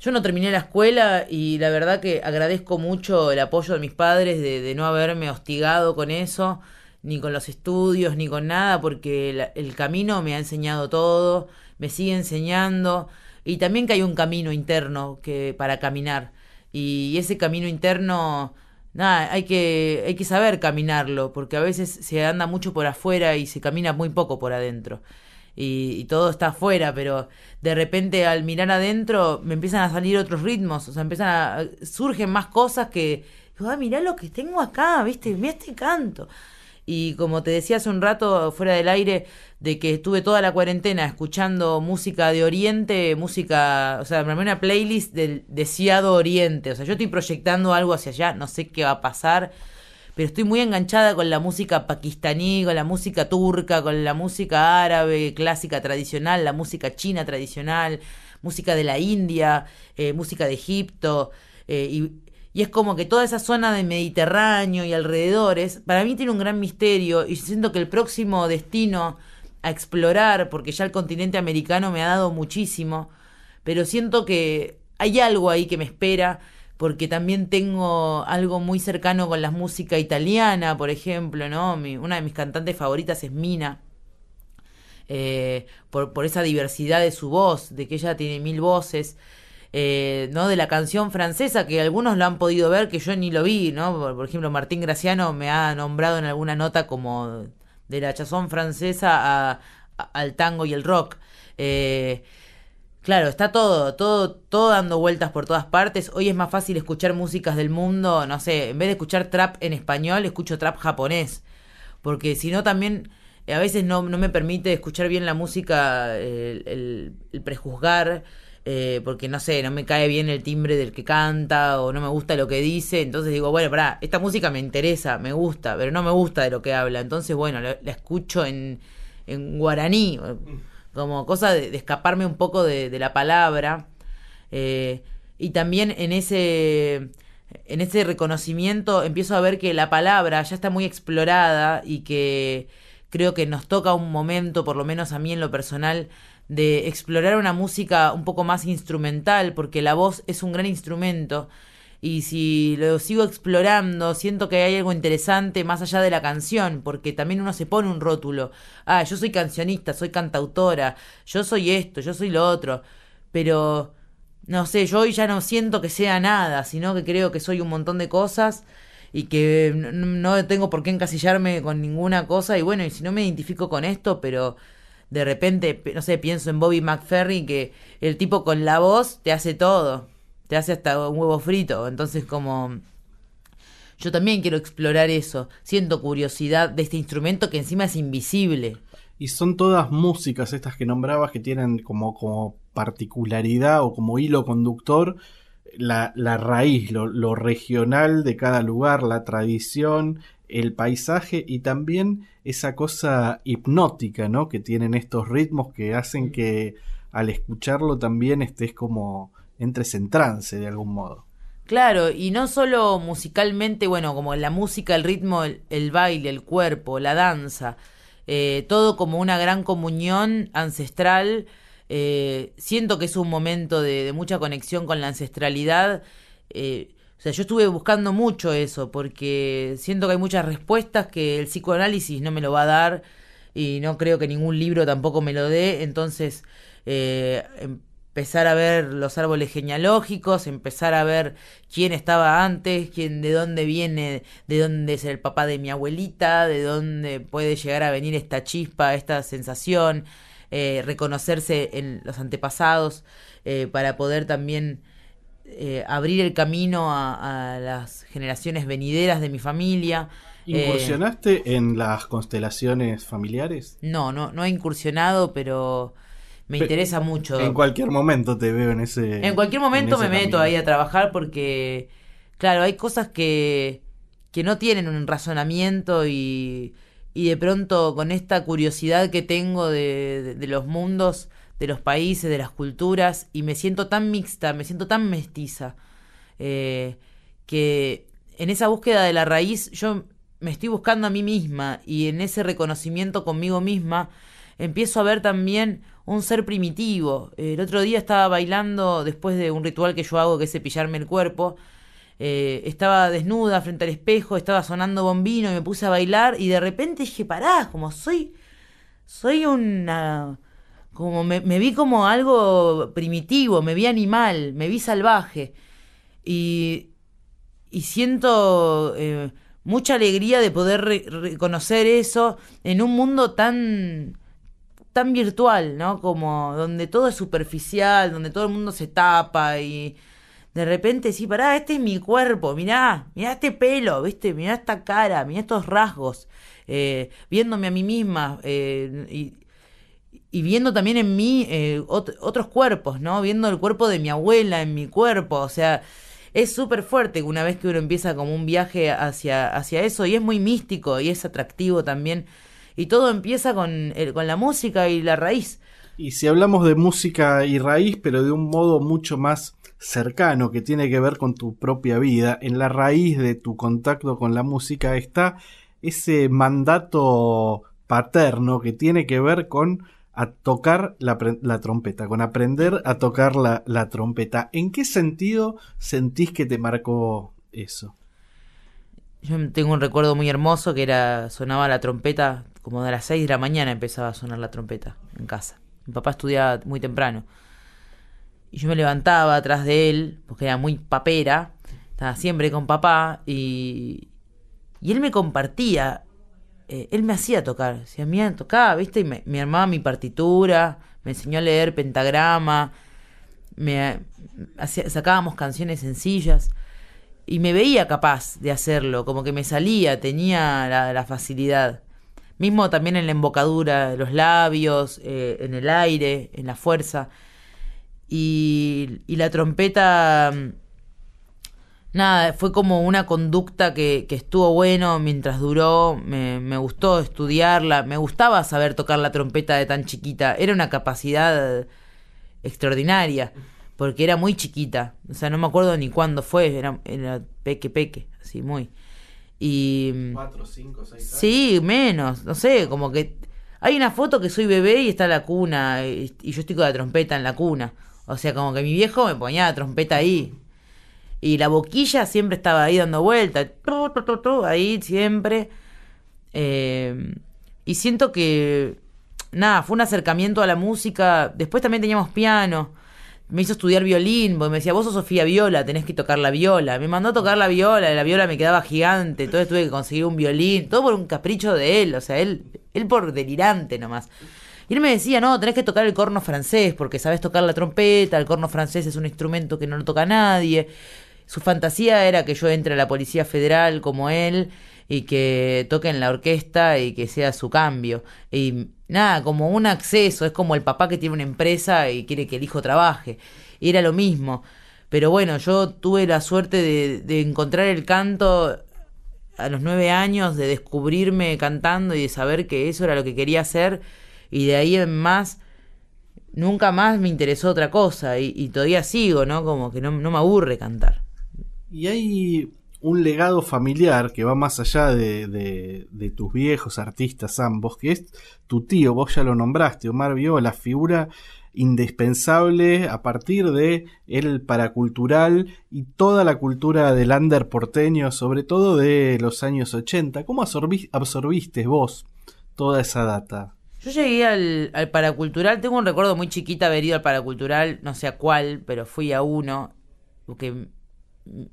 Yo no terminé la escuela y la verdad que agradezco mucho el apoyo de mis padres de, no haberme hostigado con eso, ni con los estudios, ni con nada, porque el, camino me ha enseñado todo, me sigue enseñando, y también que hay un camino interno que para caminar. Y ese camino interno, nada, hay que, hay que saber caminarlo, porque a veces se anda mucho por afuera y se camina muy poco por adentro y, todo está afuera, pero de repente al mirar adentro me empiezan a salir otros ritmos, o sea, empiezan a, surgen más cosas que, ah, mirá lo que tengo acá, viste, mira este canto. Y como te decía hace un rato fuera del aire, de que estuve toda la cuarentena escuchando música de Oriente, música, o sea, me una playlist del deseado Oriente, o sea, yo estoy proyectando algo hacia allá, no sé qué va a pasar, pero estoy muy enganchada con la música pakistaní, con la música turca, con la música árabe, clásica tradicional, la música china tradicional, música de la India, eh, música de Egipto, eh, y, y, es como que toda esa zona de Mediterráneo y alrededores, para mí tiene un gran misterio, y siento que el próximo destino a explorar, porque ya el continente americano me ha dado muchísimo, pero siento que hay algo ahí que me espera, porque también tengo algo muy cercano con la música italiana, por ejemplo, ¿no? una de mis cantantes favoritas es Mina. Eh, por, esa diversidad de su voz, de que ella tiene mil voces, eh, ¿no? De la canción francesa, que algunos lo han podido ver, que yo ni lo vi, ¿no? Por, ejemplo, Martín Graciano me ha nombrado en alguna nota como de la chazón francesa al tango y el rock. Eh, Claro, está todo, todo, todo dando vueltas por todas partes. Hoy es más fácil escuchar músicas del mundo, no sé, en vez de escuchar trap en español, escucho trap japonés. Porque si no también a veces no, no, me permite escuchar bien la música, el, prejuzgar, eh, porque no sé, no me cae bien el timbre del que canta o no me gusta lo que dice. Entonces digo, bueno, pará, esta música me interesa, me gusta, pero no me gusta de lo que habla. Entonces, bueno, la, la escucho en, en guaraní como cosa de, escaparme un poco de, la palabra. Eh, y también en ese, en ese reconocimiento empiezo a ver que la palabra ya está muy explorada y que creo que nos toca un momento, por lo menos a mí en lo personal, de explorar una música un poco más instrumental, porque la voz es un gran instrumento y si lo sigo explorando, siento que hay algo interesante más allá de la canción, porque también uno se pone un rótulo. Ah, yo soy cancionista, soy cantautora, yo soy esto, yo soy lo otro. Pero, no sé, yo hoy ya no siento que sea nada, sino que creo que soy un montón de cosas y que no tengo por qué encasillarme con ninguna cosa. Y bueno, y si no me identifico con esto, pero de repente, no sé, pienso en Bobby McFerrin, que el tipo con la voz te hace todo te hace hasta un huevo frito. Entonces como yo también quiero explorar eso. Siento curiosidad de este instrumento que encima es invisible. Y son todas músicas estas que nombrabas que tienen como, como particularidad o como hilo conductor la, la raíz, lo, lo, regional de cada lugar, la tradición, el paisaje y también esa cosa hipnótica, ¿no? Que tienen estos ritmos que hacen que al escucharlo también estés como entres en trance de algún modo. Claro, y no solo musicalmente, bueno, como la música, el ritmo, el, baile, el cuerpo, la danza, eh, todo como una gran comunión ancestral. Eh, siento que es un momento de, mucha conexión con la ancestralidad. Eh, o sea, yo estuve buscando mucho eso, porque siento que hay muchas respuestas que el psicoanálisis no me lo va a dar y no creo que ningún libro tampoco me lo dé. Entonces, em, empezar a ver los árboles genealógicos, empezar a ver quién estaba antes, quién, de dónde viene, de dónde es el papá de mi abuelita, de dónde puede llegar a venir esta chispa, esta sensación, eh, reconocerse en los antepasados eh, para poder también eh, abrir el camino a, a, las generaciones venideras de mi familia. ¿Incursionaste en las constelaciones familiares? No, no, no he incursionado, pero me interesa mucho. En cualquier momento te veo en ese. En cualquier momento me meto ahí a trabajar porque, claro, hay cosas que, que no tienen un razonamiento y, y de pronto con esta curiosidad que tengo de, de, los mundos, de los países, de las culturas, y me siento tan mixta, me siento tan mestiza, eh, que en esa búsqueda de la raíz yo me estoy buscando a mí misma y en ese reconocimiento conmigo misma empiezo a ver también un ser primitivo. El otro día estaba bailando después de un ritual que yo hago que es cepillarme el cuerpo. Eh, estaba desnuda frente al espejo, estaba sonando bombino y me puse a bailar y de repente dije, pará, como soy, soy una... como me, vi como algo primitivo, me vi animal, me vi salvaje y, y siento... Eh, mucha alegría de poder reconocer eso en un mundo tan tan virtual, ¿no? Como donde todo es superficial, donde todo el mundo se tapa y de repente sí, pará, este es mi cuerpo, mirá, mirá este pelo, ¿viste? Mirá esta cara, mirá estos rasgos, eh, viéndome a mí misma eh, y, viendo también en mí eh, otros cuerpos, ¿no? Viendo el cuerpo de mi abuela en mi cuerpo, o sea, es súper fuerte una vez que uno empieza como un viaje hacia, hacia eso y es muy místico y es atractivo también. Y todo empieza con, con la música y la raíz. Y si hablamos de música y raíz, pero de un modo mucho más cercano que tiene que ver con tu propia vida, en la raíz de tu contacto con la música está ese mandato paterno que tiene que ver con a tocar la, trompeta, con aprender a tocar la, trompeta. ¿En qué sentido sentís que te marcó eso? Yo tengo un recuerdo muy hermoso que era, sonaba la trompeta, como de las 6 de la mañana empezaba a sonar la trompeta en casa. Mi papá estudiaba muy temprano. Y yo me levantaba atrás de él, porque era muy papera, estaba siempre con papá, y, y él me compartía eh, él me hacía tocar, si a mí me tocaba, ¿viste? Y me, armaba mi partitura, me enseñó a leer pentagrama, me sacábamos canciones sencillas y me veía capaz de hacerlo, como que me salía, tenía la, facilidad. Mismo también en la embocadura los labios, eh, en el aire, en la fuerza. Y, y la trompeta nada, fue como una conducta que, que estuvo bueno mientras duró, me, me, gustó estudiarla, me gustaba saber tocar la trompeta de tan chiquita, era una capacidad extraordinaria, porque era muy chiquita, o sea, no me acuerdo ni cuándo fue, era, era peque peque, así muy. Y... ¿Cuatro, cinco, seis Sí, menos, no sé, como que... Hay una foto que soy bebé y está la cuna, y, y yo estoy con la trompeta en la cuna. O sea, como que mi viejo me ponía la trompeta ahí. Y la boquilla siempre estaba ahí dando vueltas, ahí siempre. Eh, y siento que, nada, fue un acercamiento a la música. Después también teníamos piano. Me hizo estudiar violín, porque me decía, vos sos Sofía Viola, tenés que tocar la viola. Me mandó a tocar la viola, la viola me quedaba gigante, entonces tuve que conseguir un violín, todo por un capricho de él, o sea, él, él por delirante nomás. Y él me decía, no, tenés que tocar el corno francés, porque sabes tocar la trompeta, el corno francés es un instrumento que no lo toca nadie. Su fantasía era que yo entre a la Policía Federal como él y que toque en la orquesta y que sea su cambio. Y nada, como un acceso, es como el papá que tiene una empresa y quiere que el hijo trabaje. Y era lo mismo. Pero bueno, yo tuve la suerte de, de encontrar el canto a los nueve años, de descubrirme cantando y de saber que eso era lo que quería hacer. Y de ahí en más nunca más me interesó otra cosa y, todavía sigo, ¿no? Como que no, no, me aburre cantar. Y hay un legado familiar que va más allá de, de, tus viejos artistas ambos, que es tu tío, vos ya lo nombraste, Omar la figura indispensable a partir de el paracultural y toda la cultura del under porteño, sobre todo de los años 80. ¿Cómo absorbiste vos toda esa data? Yo llegué al, al, paracultural, tengo un recuerdo muy chiquita haber ido al paracultural, no sé a cuál, pero fui a uno, porque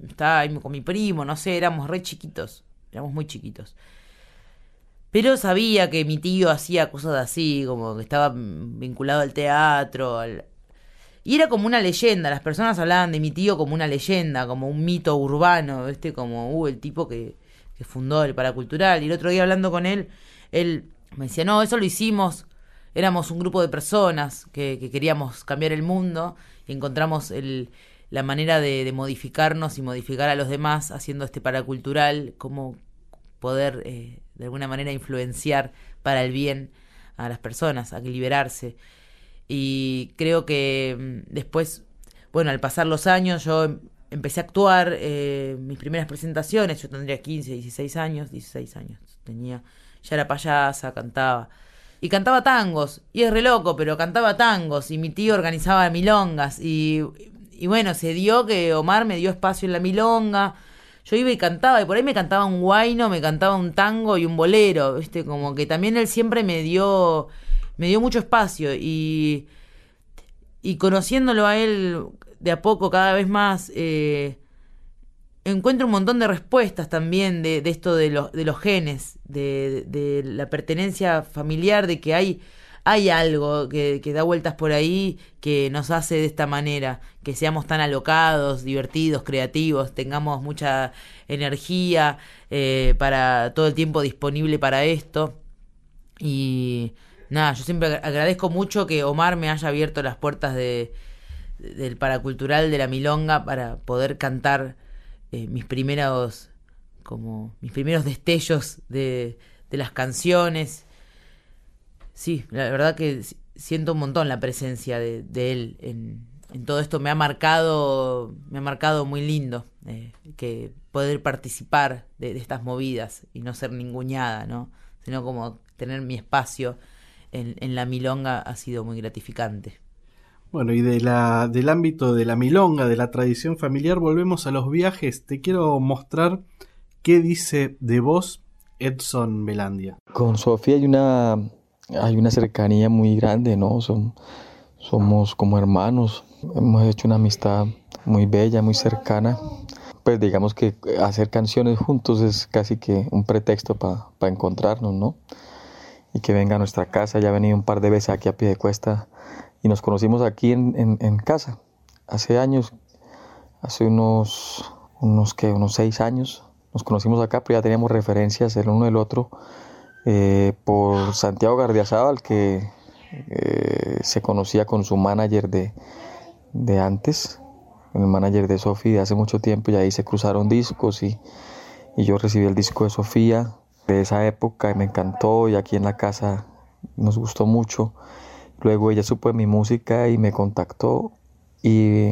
estaba con mi primo, no sé, éramos re chiquitos, éramos muy chiquitos. Pero sabía que mi tío hacía cosas así, como que estaba vinculado al teatro. Y era como una leyenda, las personas hablaban de mi tío como una leyenda, como un mito urbano, este como uh, el tipo que, que fundó el paracultural. Y el otro día hablando con él, él me decía, no, eso lo hicimos éramos un grupo de personas que, queríamos cambiar el mundo y encontramos el, la manera de, modificarnos y modificar a los demás haciendo este paracultural, cómo poder eh, de alguna manera influenciar para el bien a las personas, a liberarse. Y creo que mm, después, bueno, al pasar los años yo empecé a actuar, eh, mis primeras presentaciones, yo tendría 15, 16 años, 16 años tenía, ya era payasa, cantaba y cantaba tangos. Y es re loco, pero cantaba tangos. Y mi tío organizaba milongas. Y, y bueno, se dio que Omar me dio espacio en la milonga. Yo iba y cantaba, y por ahí me cantaba un guaino, me cantaba un tango y un bolero, ¿viste? Como que también él siempre me dio, me dio mucho espacio. Y, y conociéndolo a él de a poco, cada vez más, eh, encuentro un montón de respuestas también de, de esto de los, de los genes, de, de, la pertenencia familiar, de que hay, hay algo que, da vueltas por ahí que nos hace de esta manera, que seamos tan alocados, divertidos, creativos, tengamos mucha energía eh, para todo el tiempo disponible para esto. Y nada, yo siempre agradezco mucho que Omar me haya abierto las puertas de, del paracultural de la milonga para poder cantar eh, mis primeros como mis primeros destellos de, de las canciones. Sí, la verdad que siento un montón la presencia de, de él en, en, todo esto. Me ha marcado, me ha marcado muy lindo eh, que poder participar de, de, estas movidas y no ser ninguñada, ¿no? Sino como tener mi espacio en, en la milonga ha sido muy gratificante. Bueno, y de la, del ámbito de la milonga, de la tradición familiar, volvemos a los viajes. Te quiero mostrar qué dice de vos Edson Melandia. Con Sofía hay una, hay una cercanía muy grande, ¿no? somos como hermanos. Hemos hecho una amistad muy bella, muy cercana. Pues digamos que hacer canciones juntos es casi que un pretexto para encontrarnos, ¿no? Y que venga a nuestra casa. Ya ha venido un par de veces aquí a pie de cuesta y nos conocimos aquí en, en, casa. Hace años, hace unos, unos, que unos seis años, nos conocimos acá, pero ya teníamos referencias el uno del otro eh, por Santiago Gardiazabal, que eh, se conocía con su manager de, de antes, el manager de Sofía de hace mucho tiempo, y ahí se cruzaron discos y, y yo recibí el disco de Sofía de esa época y me encantó y aquí en la casa nos gustó mucho Luego ella supo de mi música y me contactó y,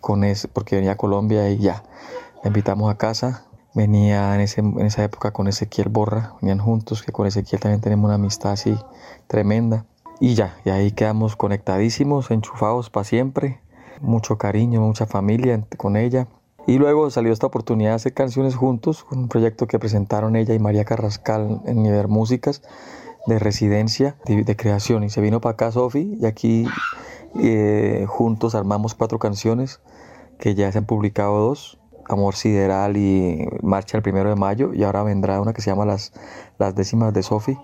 con ese, porque venía a Colombia y ya, la invitamos a casa. Venía en, ese, en esa época con Ezequiel Borra, venían juntos, que con Ezequiel también tenemos una amistad así tremenda. Y ya, y ahí quedamos conectadísimos, enchufados para siempre. Mucho cariño, mucha familia con ella. Y luego salió esta oportunidad de hacer canciones juntos, un proyecto que presentaron ella y María Carrascal en Nivel Músicas de residencia, de, creación. Y se vino para acá Sofi y aquí eh, juntos armamos cuatro canciones que ya se han publicado dos. Amor Sideral y Marcha el primero de mayo y ahora vendrá una que se llama Las, las décimas de Sofi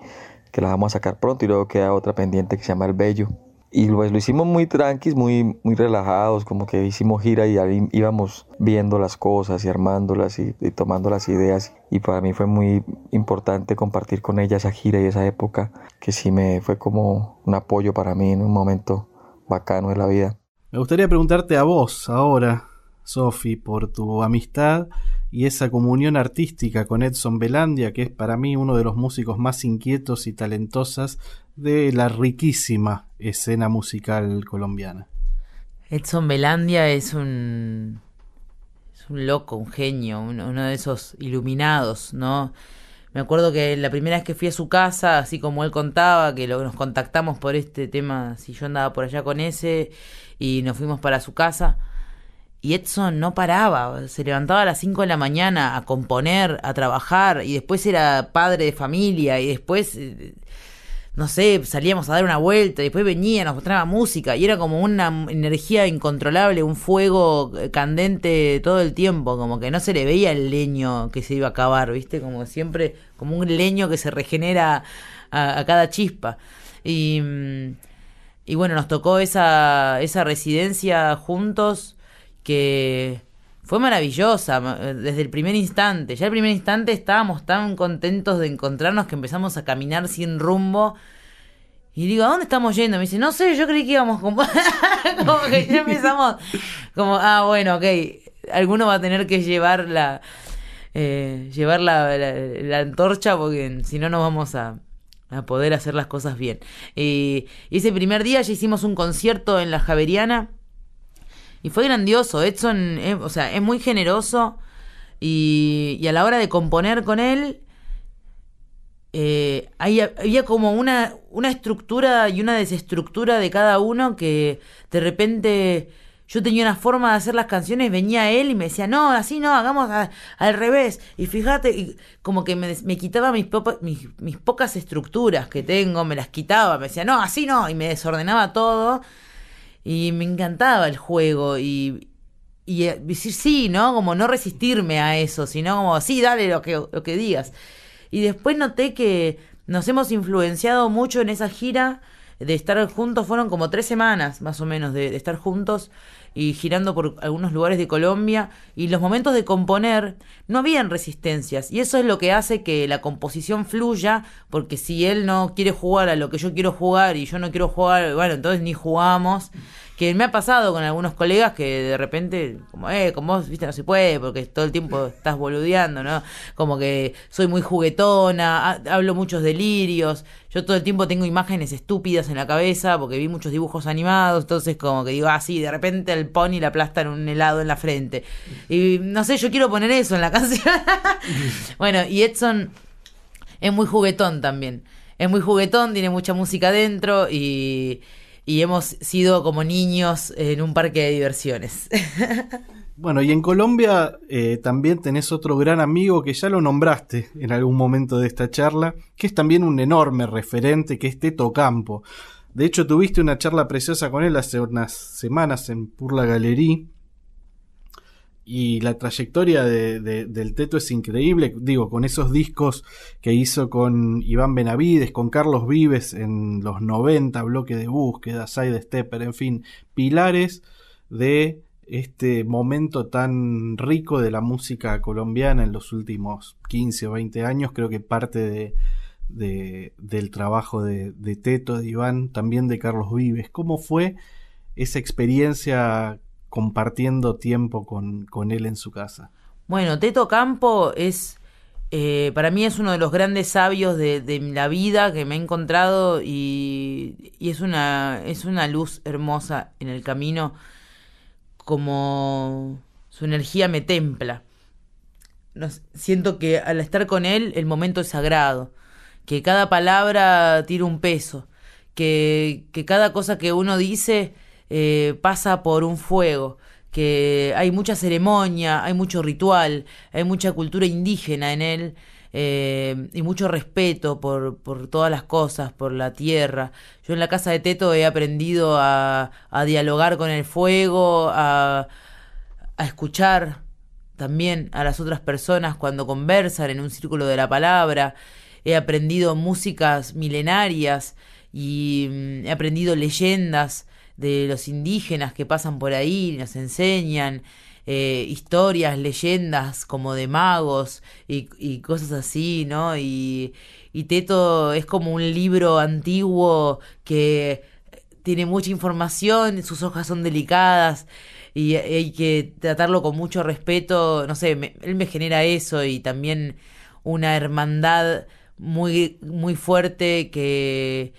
que la vamos a sacar pronto y luego queda otra pendiente que se llama El Bello y pues lo hicimos muy tranquis, muy, muy relajados, como que hicimos gira y ahí íbamos viendo las cosas y armándolas y, y, tomando las ideas. Y para mí fue muy importante compartir con ella esa gira y esa época, que sí me fue como un apoyo para mí en un momento bacano de la vida. Me gustaría preguntarte a vos ahora, Sofi, por tu amistad y esa comunión artística con Edson Belandia, que es para mí uno de los músicos más inquietos y talentosas de la riquísima escena musical colombiana. Edson Belandia es un, loco, un genio, uno de esos iluminados, ¿no? Me acuerdo que la primera vez que fui a su casa, así como él contaba, que nos contactamos por este tema, si yo andaba por allá con ese, y nos fuimos para su casa, y Edson no paraba, se levantaba a las 5 de la mañana a componer, a trabajar, y después era padre de familia, y después, eh, no sé, salíamos a dar una vuelta, y después venía, nos mostraba música, y era como una energía incontrolable, un fuego candente todo el tiempo, como que no se le veía el leño que se iba a acabar, ¿viste? Como siempre, como un leño que se regenera a, a cada chispa. Y, mm, y bueno, nos tocó esa, esa residencia juntos que fue maravillosa desde el primer instante. Ya el primer instante estábamos tan contentos de encontrarnos que empezamos a caminar sin rumbo Y digo, ¿a dónde estamos yendo? Me dice, no sé, yo creí que íbamos como, como que ya empezamos, como, ah, bueno, ok, alguno va a tener que llevar la, eh, llevar la, la, antorcha porque si no, no vamos a, a, poder hacer las cosas bien. Y, ese primer día ya hicimos un concierto en la Javeriana y fue grandioso. Edson, o sea, es muy generoso y, a la hora de componer con él eh, había, como una, una estructura y una desestructura de cada uno que de repente yo tenía una forma de hacer las canciones, venía él y me decía, no, así no, hagamos al revés. Y fíjate, y como que me, me quitaba mis, mis, pocas estructuras que tengo, me las quitaba, me decía, no, así no, y me desordenaba todo. Y me encantaba el juego y, y eh, decir sí, ¿no? Como no resistirme a eso, sino como, sí, dale lo que, lo que digas. Y después noté que nos hemos influenciado mucho en esa gira de estar juntos, fueron como tres semanas más o menos de, estar juntos y girando por algunos lugares de Colombia y los momentos de componer no habían resistencias y eso es lo que hace que la composición fluya porque si él no quiere jugar a lo que yo quiero jugar y yo no quiero jugar, bueno, entonces ni jugamos que me ha pasado con algunos colegas que de repente, como, eh, con vos, viste, no se puede, porque todo el tiempo estás boludeando, ¿no? Como que soy muy juguetona, hablo muchos delirios, yo todo el tiempo tengo imágenes estúpidas en la cabeza, porque vi muchos dibujos animados, entonces como que digo, ah, sí, de repente el pony le aplastan un helado en la frente. Y no sé, yo quiero poner eso en la canción. bueno, y Edson es muy juguetón también. Es muy juguetón, tiene mucha música dentro y y hemos sido como niños en un parque de diversiones. Bueno, y en Colombia eh, también tenés otro gran amigo que ya lo nombraste en algún momento de esta charla, que es también un enorme referente, que es Teto Campo. De hecho, tuviste una charla preciosa con él hace unas semanas en Purla Galería y la trayectoria de, del Teto es increíble, digo, con esos discos que hizo con Iván Benavides, con Carlos Vives en los 90, bloque de búsqueda, side stepper, en fin, pilares de este momento tan rico de la música colombiana en los últimos 15 o 20 años, creo que parte de, del trabajo de, de Teto, de Iván, también de Carlos Vives. ¿Cómo fue esa experiencia compartiendo tiempo con, él en su casa. Bueno, Teto Campo es, eh, para mí es uno de los grandes sabios de, la vida que me he encontrado y, es, una, es una luz hermosa en el camino, como su energía me templa. siento que al estar con él el momento es sagrado, que cada palabra tira un peso, que, que cada cosa que uno dice eh, pasa por un fuego, que hay mucha ceremonia, hay mucho ritual, hay mucha cultura indígena en él. Eh, y mucho respeto por, por, todas las cosas, por la tierra. Yo en la casa de Teto he aprendido a, dialogar con el fuego, a, a, escuchar también a las otras personas cuando conversan en un círculo de la palabra. He aprendido músicas milenarias y mm, he aprendido leyendas de los indígenas que pasan por ahí, nos enseñan eh, historias, leyendas como de magos y, cosas así, ¿no? Y, y, Teto es como un libro antiguo que tiene mucha información, sus hojas son delicadas y hay que tratarlo con mucho respeto, no sé, él me genera eso y también una hermandad muy, muy fuerte que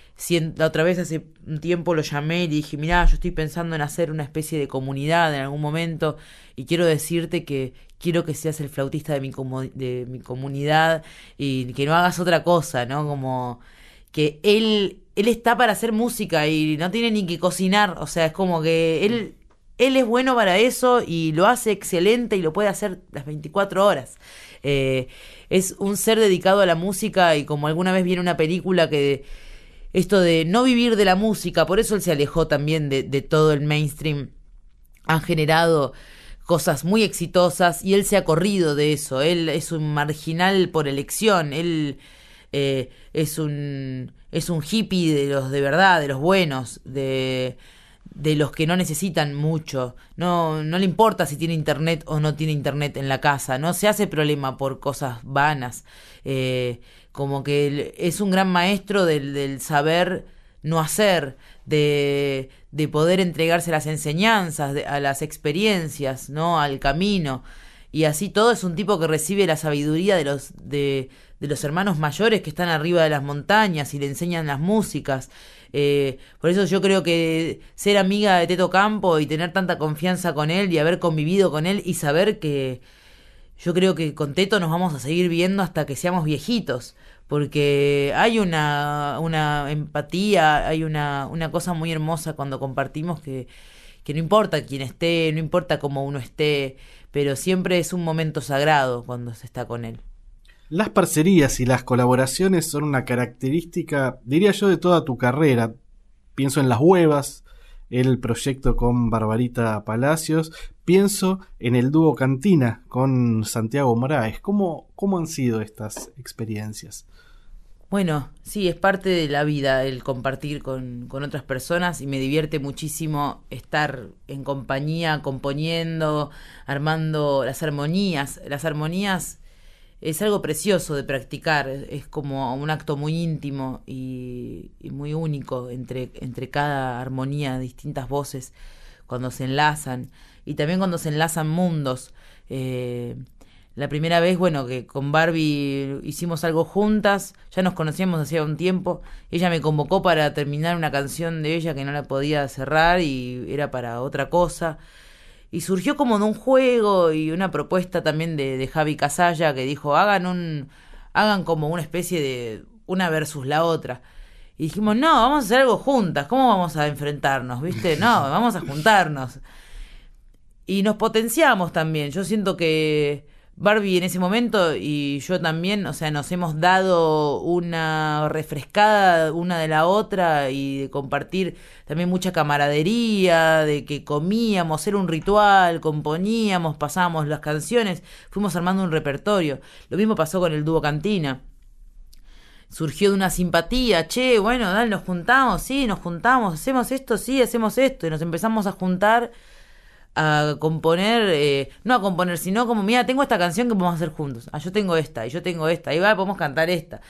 la otra vez hace un tiempo lo llamé y dije, mira, yo estoy pensando en hacer una especie de comunidad en algún momento y quiero decirte que quiero que seas el flautista de mi, de mi comunidad y que no hagas otra cosa, ¿no? Como que él, él está para hacer música y no tiene ni que cocinar, o sea, es como que él, él es bueno para eso y lo hace excelente y lo puede hacer las 24 horas. Eh, es un ser dedicado a la música y como alguna vez viene una película que esto de no vivir de la música, por eso él se alejó también de, todo el mainstream, han generado cosas muy exitosas y él se ha corrido de eso, él es un marginal por elección, él eh, es un es un hippie de los de verdad, de los buenos, de de los que no necesitan mucho. No, no le importa si tiene internet o no tiene internet en la casa. No se hace problema por cosas vanas. Eh, como que es un gran maestro del, del saber no hacer, de, de poder entregarse a las enseñanzas, a las experiencias, ¿no? al camino. Y así todo es un tipo que recibe la sabiduría de los, de, de los hermanos mayores que están arriba de las montañas y le enseñan las músicas. Eh, por eso yo creo que ser amiga de Teto Campo y tener tanta confianza con él y haber convivido con él y saber que yo creo que con Teto nos vamos a seguir viendo hasta que seamos viejitos porque hay una, una empatía, hay una, una cosa muy hermosa cuando compartimos que, que no importa quién esté, no importa cómo uno esté, pero siempre es un momento sagrado cuando se está con él. Las parcerías y las colaboraciones son una característica, diría yo, de toda tu carrera. Pienso en las huevas, el proyecto con Barbarita Palacios, pienso en el dúo Cantina con Santiago Moraes. ¿Cómo, cómo han sido estas experiencias? Bueno, sí, es parte de la vida el compartir con, con, otras personas y me divierte muchísimo estar en compañía, componiendo, armando las armonías. Las armonías es algo precioso de practicar, es como un acto muy íntimo y, muy único entre, entre cada armonía, distintas voces, cuando se enlazan y también cuando se enlazan mundos. Eh, la primera vez, bueno, que con Barbie hicimos algo juntas, ya nos conocíamos hacía un tiempo, ella me convocó para terminar una canción de ella que no la podía cerrar y era para otra cosa. Y surgió como de un juego y una propuesta también de, de Javi Casalla que dijo, hagan un, hagan como una especie de una versus la otra. Y dijimos, no, vamos a hacer algo juntas, ¿cómo vamos a enfrentarnos? ¿Viste? No, vamos a juntarnos. Y nos potenciamos también. Yo siento que Barbie en ese momento y yo también, o sea, nos hemos dado una refrescada una de la otra y de compartir también mucha camaradería, de que comíamos, era un ritual, componíamos, pasábamos las canciones, fuimos armando un repertorio. Lo mismo pasó con el dúo Cantina. Surgió de una simpatía, che, bueno, dale, nos juntamos, sí, nos juntamos, hacemos esto, sí, hacemos esto, y nos empezamos a juntar a componer, eh, no a componer, sino como, mira, tengo esta canción que podemos hacer juntos. Ah, yo tengo esta, y yo tengo esta, y va, podemos cantar esta.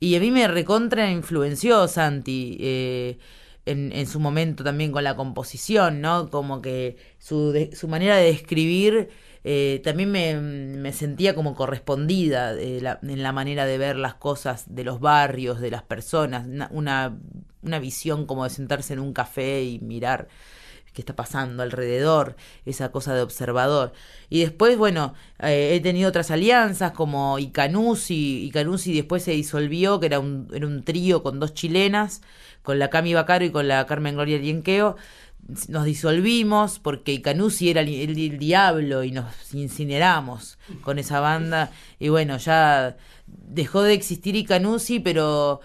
Y a mí me recontra influenció Santi eh, en, en, su momento también con la composición, ¿no? Como que su, su manera de escribir eh, también me, me, sentía como correspondida en la manera de ver las cosas de los barrios, de las personas, una, una visión como de sentarse en un café y mirar qué está pasando alrededor, esa cosa de observador. Y después, bueno, eh, he tenido otras alianzas como Icanusi, Icanusi después se disolvió, que era un, era un trío con dos chilenas, con la Cami Bacaro y con la Carmen Gloria Lienqueo. Nos disolvimos porque Icanusi era el, el diablo y nos incineramos con esa banda. Y bueno, ya dejó de existir Icanusi, pero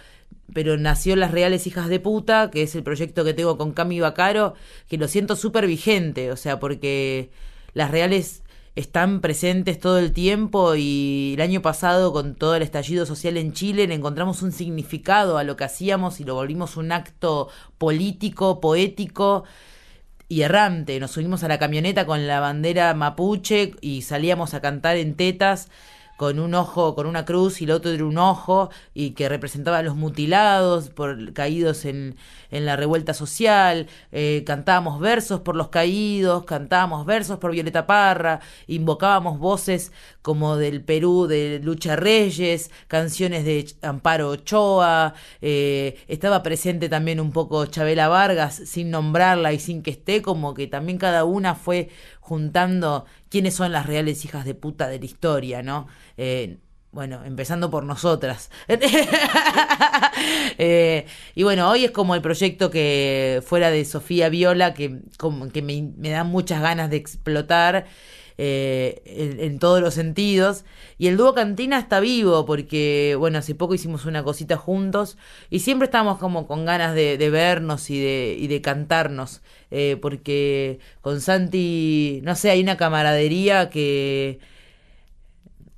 pero nació Las Reales Hijas de Puta, que es el proyecto que tengo con Cami Bacaro, que lo siento súper vigente, o sea, porque las reales están presentes todo el tiempo y el año pasado con todo el estallido social en Chile le encontramos un significado a lo que hacíamos y lo volvimos un acto político, poético y errante. Nos subimos a la camioneta con la bandera mapuche y salíamos a cantar en tetas con un ojo, con una cruz y el otro era un ojo, y que representaba a los mutilados, por caídos en, en la revuelta social, eh, cantábamos versos por los caídos, cantábamos versos por Violeta Parra, invocábamos voces como del Perú de Lucha Reyes, canciones de Amparo Ochoa, eh, estaba presente también un poco Chabela Vargas, sin nombrarla y sin que esté, como que también cada una fue juntando quiénes son las reales hijas de puta de la historia, ¿no? Eh, bueno, empezando por nosotras. Eh, y bueno, hoy es como el proyecto que fuera de Sofía Viola, que, me, da muchas ganas de explotar. Eh, en, todos los sentidos. Y el dúo Cantina está vivo porque, bueno, hace poco hicimos una cosita juntos y siempre estamos como con ganas de, vernos y de, y de cantarnos. Eh, porque con Santi, no sé, hay una camaradería que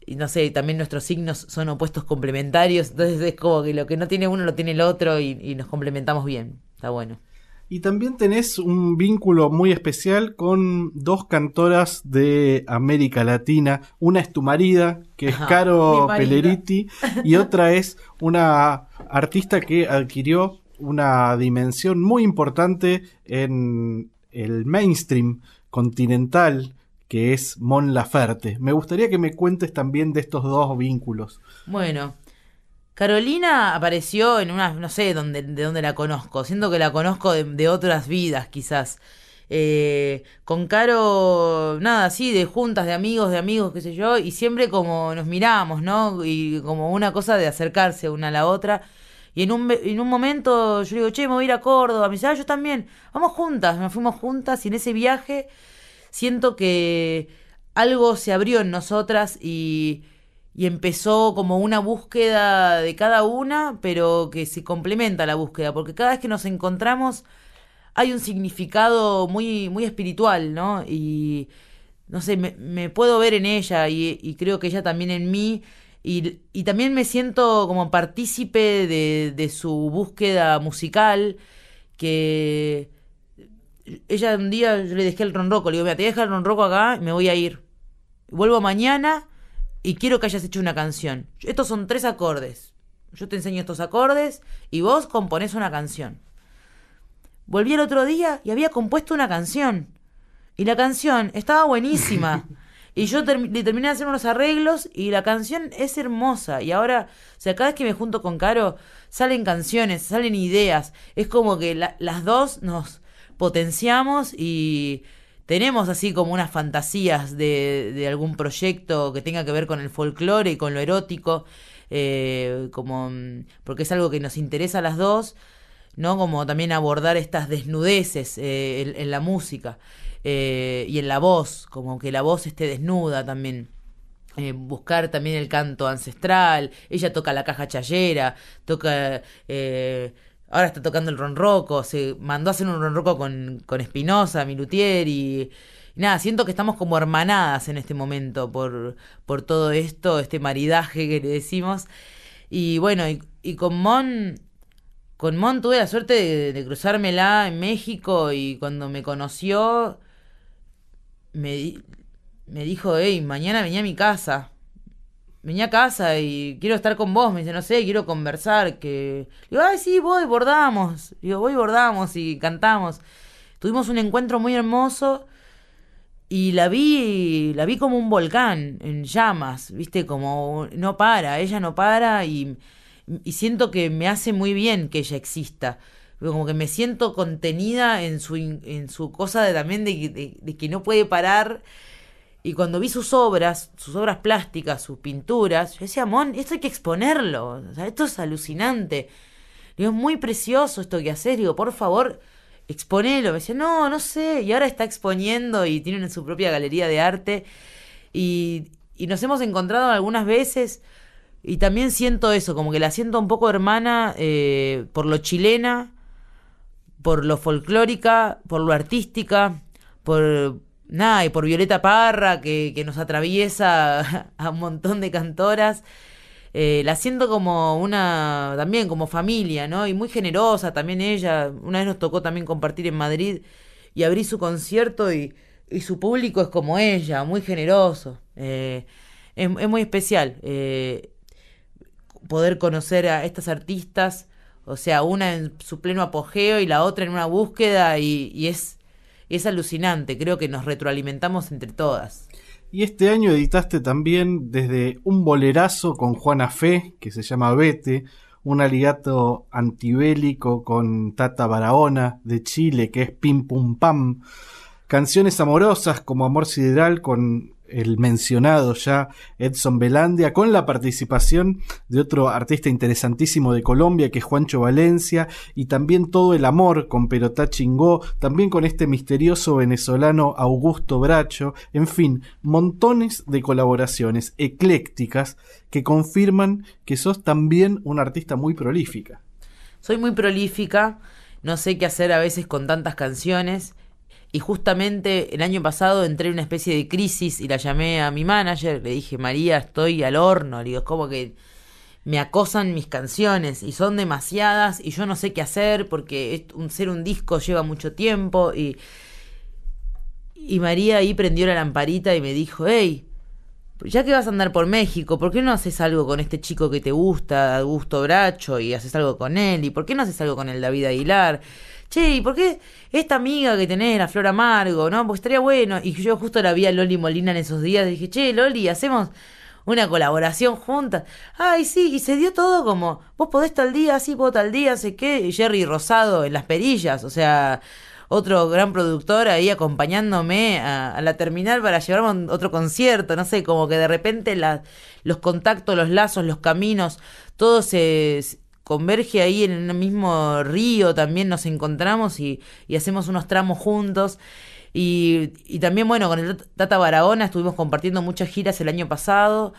y no sé, también nuestros signos son opuestos complementarios, entonces es como que lo que no tiene uno lo tiene el otro y, nos complementamos bien, está bueno. Y también tenés un vínculo muy especial con dos cantoras de América Latina. Una es tu marida, que es Caro Peleriti, y otra es una artista que adquirió una dimensión muy importante en el mainstream continental que es Mon Laferte. Me gustaría que me cuentes también de estos dos vínculos. Bueno, Carolina apareció en una, no sé dónde, de dónde la conozco, siento que la conozco de, otras vidas quizás. Eh, con Caro, nada, así, de juntas, de amigos, de amigos, qué sé yo, y siempre como nos miramos, ¿no? Y como una cosa de acercarse una a la otra. Y en un, en un momento yo digo, che, me voy a ir a Córdoba. Me dice, ah, yo también. Vamos juntas. Nos fuimos juntas y en ese viaje siento que algo se abrió en nosotras y, y empezó como una búsqueda de cada una, pero que se complementa la búsqueda, porque cada vez que nos encontramos hay un significado muy, muy espiritual, ¿no? Y no sé, me, puedo ver en ella y, y, creo que ella también en mí. Y, y también me siento como partícipe de, de su búsqueda musical, que ella un día yo le dejé el ronroco, le digo, mira, te dejo el ronroco acá y me voy a ir. Vuelvo mañana y quiero que hayas hecho una canción. Estos son tres acordes. Yo te enseño estos acordes y vos componés una canción. Volví el otro día y había compuesto una canción. Y la canción estaba buenísima. Y yo le terminé de hacer unos arreglos y la canción es hermosa. Y ahora, o sea, cada vez que me junto con Caro, salen canciones, salen ideas. Es como que las dos nos, potenciamos y tenemos así como unas fantasías de, de algún proyecto que tenga que ver con el folclore y con lo erótico, eh, como porque es algo que nos interesa a las dos, ¿no? Como también abordar estas desnudeces eh, en, la música eh, y en la voz, como que la voz esté desnuda también. buscar también el canto ancestral, ella toca la caja chayera, toca Ahora está tocando el ronroco, se mandó a hacer un ronroco con, con Espinosa, Milutier y, nada, siento que estamos como hermanadas en este momento por, por todo esto, este maridaje que le decimos. Y bueno, y, con Mon, con Mon tuve la suerte de, de, cruzármela en México y cuando me conoció me, me dijo, hey, mañana venía a mi casa venía a casa y quiero estar con vos, me dice, no sé, quiero conversar, que... Digo, ay, sí, voy, bordamos. Digo, voy, bordamos y cantamos. Tuvimos un encuentro muy hermoso y la vi, la vi como un volcán en llamas, viste, como no para, ella no para y siento que me hace muy bien que ella exista. Como que me siento contenida en su, en su cosa de, también de, que no puede parar y cuando vi sus obras, sus obras plásticas, sus pinturas, yo decía, Mon, esto hay que exponerlo. O sea, esto es alucinante. Digo, es muy precioso esto que haces. Digo, por favor, exponelo. Me decía, no, no sé. Y ahora está exponiendo y tiene su propia galería de arte. Y, y nos hemos encontrado algunas veces. Y también siento eso, como que la siento un poco hermana eh, por lo chilena, por lo folclórica, por lo artística, por, nada, y por Violeta Parra, que, que nos atraviesa a un montón de cantoras. Eh, la siento como una, también como familia, ¿no? Y muy generosa también ella. Una vez nos tocó también compartir en Madrid y abrí su concierto y, y su público es como ella, muy generoso. Eh, es, muy especial eh, poder conocer a estas artistas, o sea, una en su pleno apogeo y la otra en una búsqueda y, es es alucinante, creo que nos retroalimentamos entre todas. Y este año editaste también desde un bolerazo con Juana Fe, que se llama Vete, un aliato antibélico con Tata Barahona de Chile, que es Pim Pum Pam, canciones amorosas como Amor Sideral con el mencionado ya Edson Belandia, con la participación de otro artista interesantísimo de Colombia, que es Juancho Valencia, y también todo el amor con Perotá Chingó, también con este misterioso venezolano Augusto Bracho, en fin, montones de colaboraciones eclécticas que confirman que sos también una artista muy prolífica. Soy muy prolífica, no sé qué hacer a veces con tantas canciones y justamente el año pasado entré en una especie de crisis y la llamé a mi manager, le dije, María, estoy al horno, le digo, es como que me acosan mis canciones y son demasiadas y yo no sé qué hacer porque ser un disco lleva mucho tiempo y, y María ahí prendió la lamparita y me dijo, hey, ya que vas a andar por México, ¿por qué no haces algo con este chico que te gusta, Augusto Bracho, y haces algo con él? ¿Y por qué no haces algo con el David Aguilar? Che, ¿y por qué esta amiga que tenés, la Flor Amargo, no? Porque estaría bueno. Y yo justo la vi a Loli Molina en esos días, dije, che, Loli, hacemos una colaboración juntas. Ay, sí, y se dio todo como, vos podés tal día, sí, vos tal día, sé qué, Jerry Rosado en las perillas, o sea, otro gran productor ahí acompañándome a, la terminal para llevarme otro concierto, no sé, como que de repente la, los contactos, los lazos, los caminos, todo se, converge ahí en el mismo río, también nos encontramos y, hacemos unos tramos juntos. Y, y, también, bueno, con el Tata Barahona estuvimos compartiendo muchas giras el año pasado.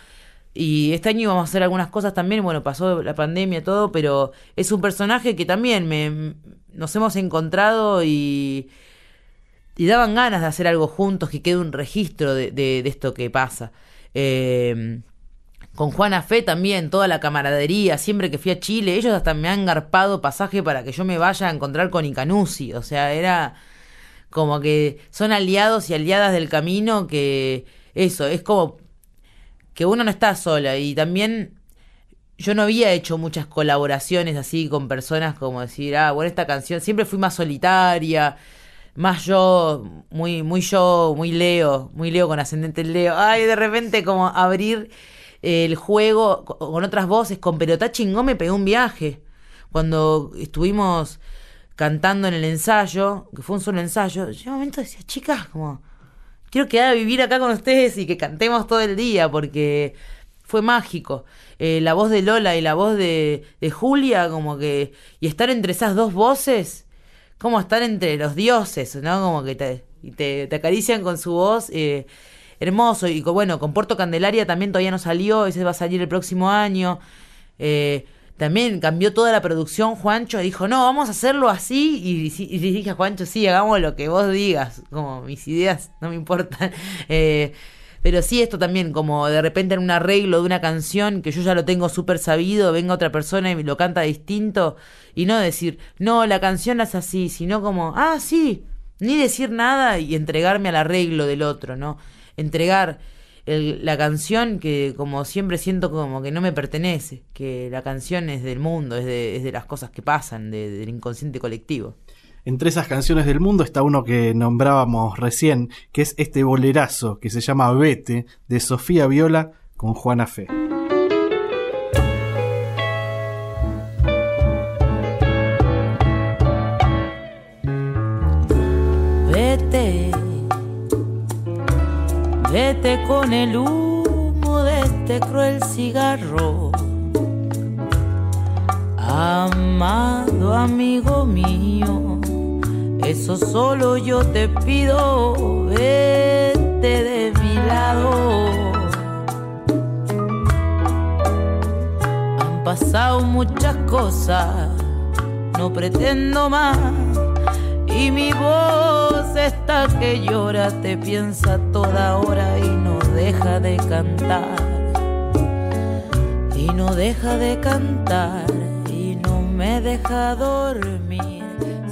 Y este año íbamos a hacer algunas cosas también. Bueno, pasó la pandemia, todo, pero es un personaje que también me, nos hemos encontrado y, y daban ganas de hacer algo juntos, que quede un registro de, de, esto que pasa. Eh, con Juana Fe también, toda la camaradería, siempre que fui a Chile, ellos hasta me han garpado pasaje para que yo me vaya a encontrar con Icanusi, o sea, era como que son aliados y aliadas del camino que eso, es como que uno no está sola y también yo no había hecho muchas colaboraciones así con personas como decir, ah, bueno, esta canción, siempre fui más solitaria, más yo, muy, muy yo, muy Leo, muy Leo con ascendente Leo. Ay, de repente como abrir el juego con otras voces, con Pelotá Chingón me pegó un viaje. Cuando estuvimos cantando en el ensayo, que fue un solo ensayo, yo un momento decía, chicas, como, quiero quedar a vivir acá con ustedes y que cantemos todo el día, porque fue mágico. Eh, la voz de Lola y la voz de, de, Julia, como que. Y estar entre esas dos voces, como estar entre los dioses, ¿no? Como que te, te, te acarician con su voz. Eh, hermoso. Y bueno, con Puerto Candelaria también todavía no salió, ese va a salir el próximo año. Eh, también cambió toda la producción, Juancho dijo, no, vamos a hacerlo así. Y, dije a Juancho, sí, hagamos lo que vos digas, como mis ideas no me importan. Eh, pero sí esto también, como de repente en un arreglo de una canción que yo ya lo tengo súper sabido, venga otra persona y lo canta distinto, y no decir, no, la canción es así, sino como, ah, sí, ni decir nada y entregarme al arreglo del otro, ¿no? Entregar la canción que como siempre siento como que no me pertenece, que la canción es del mundo, es de, es de las cosas que pasan, del inconsciente colectivo. Entre esas canciones del mundo está uno que nombrábamos recién, que es este bolerazo que se llama Vete, de Sofía Viola con Juana Fe. Vete con el humo de este cruel cigarro. Amado amigo mío, eso solo yo te pido, vete de mi lado. Han pasado muchas cosas, no pretendo más y mi voz está que llora, te piensa toda hora y no deja de cantar. Y no deja de cantar y no me deja dormir.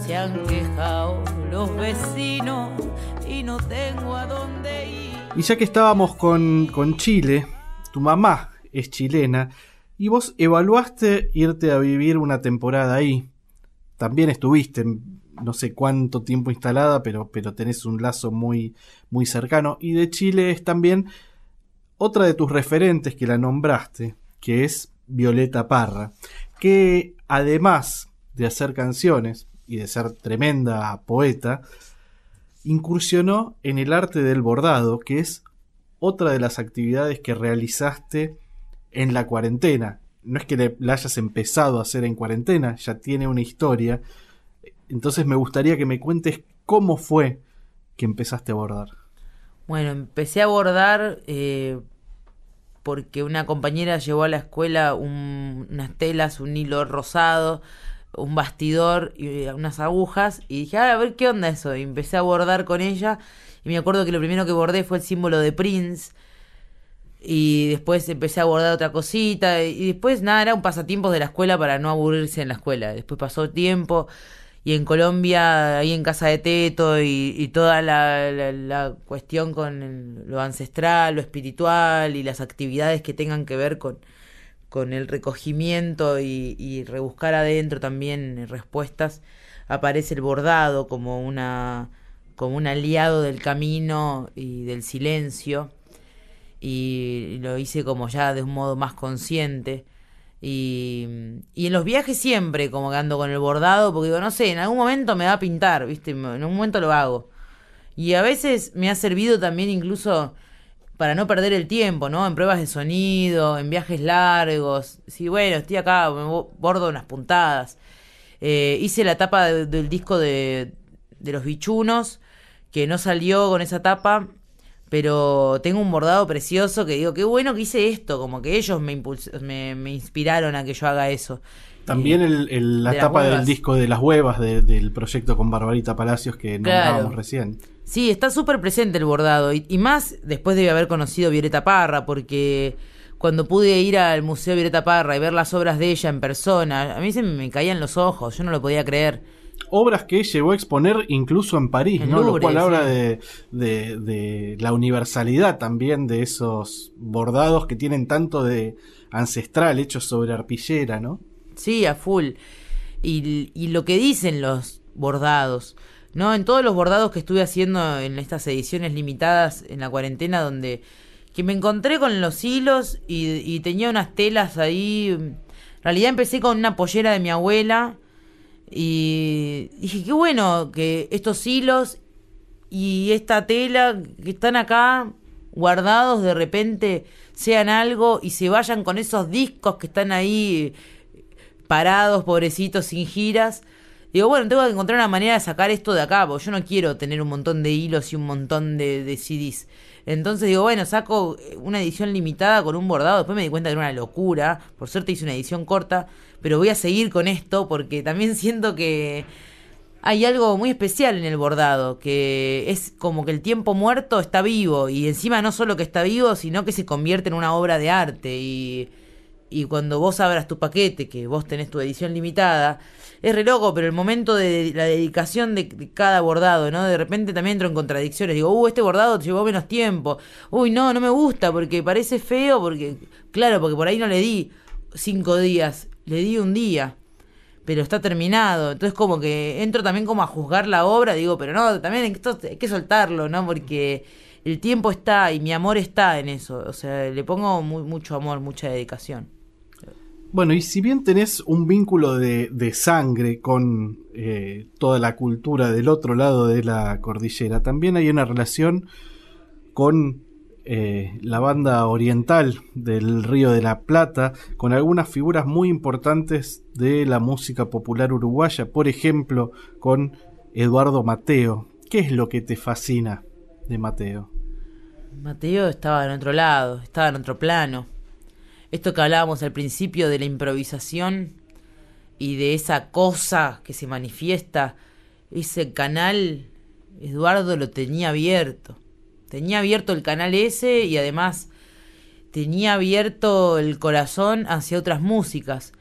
Se han quejado los vecinos y no tengo a dónde ir. Y ya que estábamos con, Chile, tu mamá es chilena y vos evaluaste irte a vivir una temporada ahí. También estuviste no sé cuánto tiempo instalada, pero, pero tenés un lazo muy, muy cercano. Y de Chile es también otra de tus referentes que la nombraste, que es Violeta Parra, que además de hacer canciones y de ser tremenda poeta, incursionó en el arte del bordado, que es otra de las actividades que realizaste en la cuarentena. No es que la hayas empezado a hacer en cuarentena, ya tiene una historia, entonces me gustaría que me cuentes cómo fue que empezaste a bordar. Bueno, empecé a bordar eh, porque una compañera llevó a la escuela unas telas, un hilo rosado, un bastidor y unas agujas y dije, a ver qué onda eso. Y empecé a bordar con ella y me acuerdo que lo primero que bordé fue el símbolo de Prince. Y después empecé a bordar otra cosita. Y después, nada, era un pasatiempo de la escuela para no aburrirse en la escuela. Después pasó tiempo y en Colombia, ahí en Casa de Teto, y, toda la, cuestión con lo ancestral, lo espiritual y las actividades que tengan que ver con, con el recogimiento y, rebuscar adentro también respuestas, aparece el bordado como una como un aliado del camino y del silencio y lo hice como ya de un modo más consciente y, en los viajes siempre como que ando con el bordado, porque digo, no sé, en algún momento me va a pintar, ¿viste? En un momento lo hago. Y a veces me ha servido también incluso para no perder el tiempo, ¿no? En pruebas de sonido, en viajes largos. Sí, bueno, estoy acá, me bordo unas puntadas. Eh, hice la tapa del disco de, de los bichunos, que no salió con esa tapa pero tengo un bordado precioso que digo, qué bueno que hice esto, como que ellos me, me, inspiraron a que yo haga eso. También el, la tapa del disco de las huevas del proyecto con Barbarita Palacios que nombrábamos recién. Sí, está súper presente el bordado y, más después de haber conocido Violeta Parra, porque cuando pude ir al Museo Violeta Parra y ver las obras de ella en persona, a mí se me caían los ojos, yo no lo podía creer obras que llegó a exponer incluso en París, ¿no? Lo cual habla de, de, la universalidad también de esos bordados que tienen tanto de ancestral hechos sobre arpillera, ¿no? Sí, a full. Y, y lo que dicen los bordados, ¿no? En todos los bordados que estuve haciendo en estas ediciones limitadas en la cuarentena, donde que me encontré con los hilos y, y tenía unas telas ahí. En realidad empecé con una pollera de mi abuela y dije, qué bueno que estos hilos y esta tela que están acá guardados de repente sean algo y se vayan con esos discos que están ahí parados, pobrecitos, sin giras. Digo, bueno, tengo que encontrar una manera de sacar esto de acá, porque yo no quiero tener un montón de hilos y un montón de, de CDs. Entonces digo, bueno, saco una edición limitada con un bordado. Después me di cuenta que era una locura. Por suerte hice una edición corta pero voy a seguir con esto porque también siento que hay algo muy especial en el bordado, que es como que el tiempo muerto está vivo y encima no solo que está vivo, sino que se convierte en una obra de arte y, y cuando vos abras tu paquete, que vos tenés tu edición limitada, es re loco, pero el momento de la dedicación de, cada bordado, ¿no? De repente también entro en contradicciones. Digo, uh, este bordado llevó menos tiempo. Uy, no, no me gusta porque parece feo, porque, claro, porque por ahí no le di cinco días le di un día, pero está terminado. Entonces como que entro también como a juzgar la obra, digo, pero no, también esto hay que soltarlo, ¿no? Porque el tiempo está y mi amor está en eso. O sea, le pongo mucho amor, mucha dedicación. Bueno, y si bien tenés un vínculo de, de sangre con eh, toda la cultura del otro lado de la cordillera, también hay una relación con eh, la banda oriental del Río de la Plata, con algunas figuras muy importantes de la música popular uruguaya, por ejemplo, con Eduardo Mateo. ¿Qué es lo que te fascina de Mateo? Mateo estaba en otro lado, estaba en otro plano. Esto que hablábamos al principio de la improvisación y de esa cosa que se manifiesta, ese canal, Eduardo lo tenía abierto Tenía abierto el canal ese y además tenía abierto el corazón hacia otras músicas.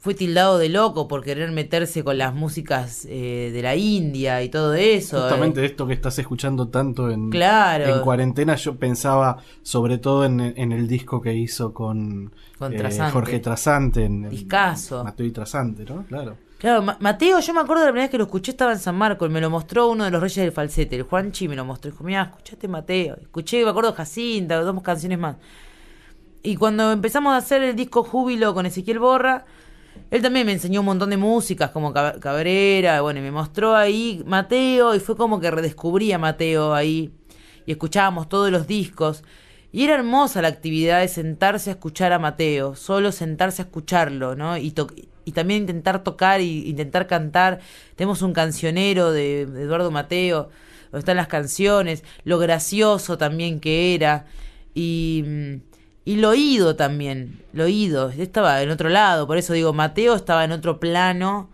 Fue tildado de loco por querer meterse con las músicas eh, de la India y todo eso. Justamente esto que estás escuchando tanto en, en cuarentena, yo pensaba sobre todo en, el disco que hizo con, eh, Jorge Trasante. En, Discaso. Mateo y Trasante, ¿no? Claro. Claro, Mateo, yo me acuerdo de la primera vez que lo escuché, estaba en San Marcos, me lo mostró uno de los reyes del falsete, el Juanchi me lo mostró, dijo, mira, escuchaste Mateo, escuché, me acuerdo Jacinta, dos canciones más. Y cuando empezamos a hacer el disco Júbilo con Ezequiel Borra, él también me enseñó un montón de músicas como Cabrera, bueno, y me mostró ahí Mateo, y fue como que redescubrí a Mateo ahí, y escuchábamos todos los discos. Y era hermosa la actividad de sentarse a escuchar a Mateo, solo sentarse a escucharlo, ¿no? Y, también intentar tocar y intentar cantar. Tenemos un cancionero de, Eduardo Mateo, donde están las canciones, lo gracioso también que era. Y, y lo oído también, lo oído. Estaba en otro lado, por eso digo, Mateo estaba en otro plano.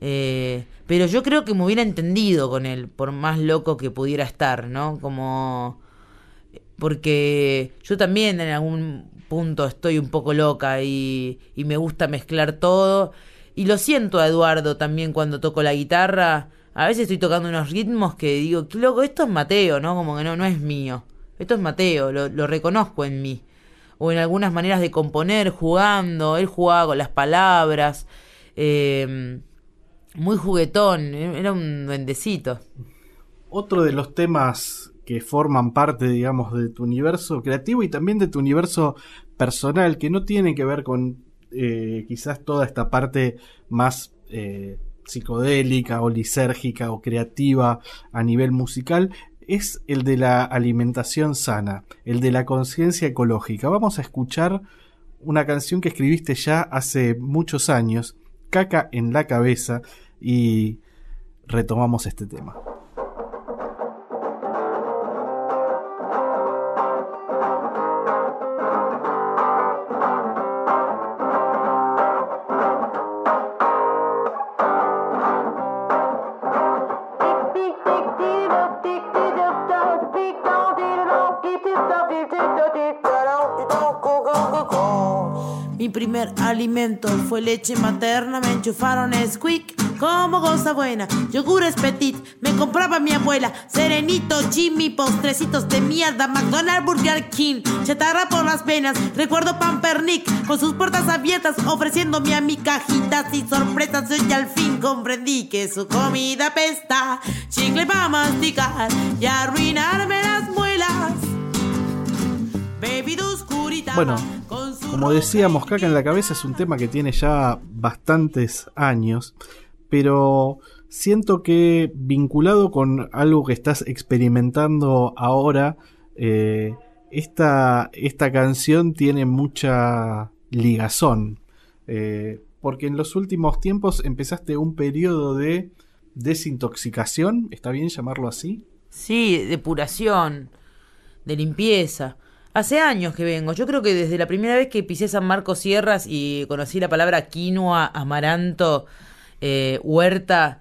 Eh, pero yo creo que me hubiera entendido con él, por más loco que pudiera estar, ¿no? Como porque yo también en algún punto estoy un poco loca y, me gusta mezclar todo Y lo siento a Eduardo también cuando toco la guitarra. A veces estoy tocando unos ritmos que digo, qué loco, esto es Mateo, ¿no? Como que no, no es mío. Esto es Mateo, lo, lo reconozco en mí. O en algunas maneras de componer, jugando. Él jugaba con las palabras. Eh, muy juguetón, era un duendecito. Otro de los temas que forman parte, digamos, de tu universo creativo y también de tu universo personal, que no tiene que ver con eh, quizás toda esta parte más eh, psicodélica o lisérgica o creativa a nivel musical, es el de la alimentación sana, el de la conciencia ecológica. Vamos a escuchar una canción que escribiste ya hace muchos años, Caca en la cabeza, y retomamos este tema. Primer alimento fue leche materna, me enchufaron squeak como cosa buena. Yogures petit, me compraba mi abuela. Serenito, Jimmy, postrecitos de mierda. McDonald's, Burger King, chatarra por las venas. Recuerdo Pampernick con sus puertas abiertas, ofreciéndome a mi cajitas y sorpresas. Yo al fin comprendí que su comida pesta. Chicle para masticar y arruinarme las muelas. Bueno, como decíamos, Caca en la cabeza es un tema que tiene ya bastantes años, pero siento que vinculado con algo que estás experimentando ahora, eh, esta, esta canción tiene mucha ligazón. Eh, porque en los últimos tiempos empezaste un periodo de desintoxicación, ¿está bien llamarlo así? Sí, depuración, de limpieza. Hace años que vengo. Yo creo que desde la primera vez que pisé San Marcos Sierras y conocí la palabra quinoa, amaranto, eh, huerta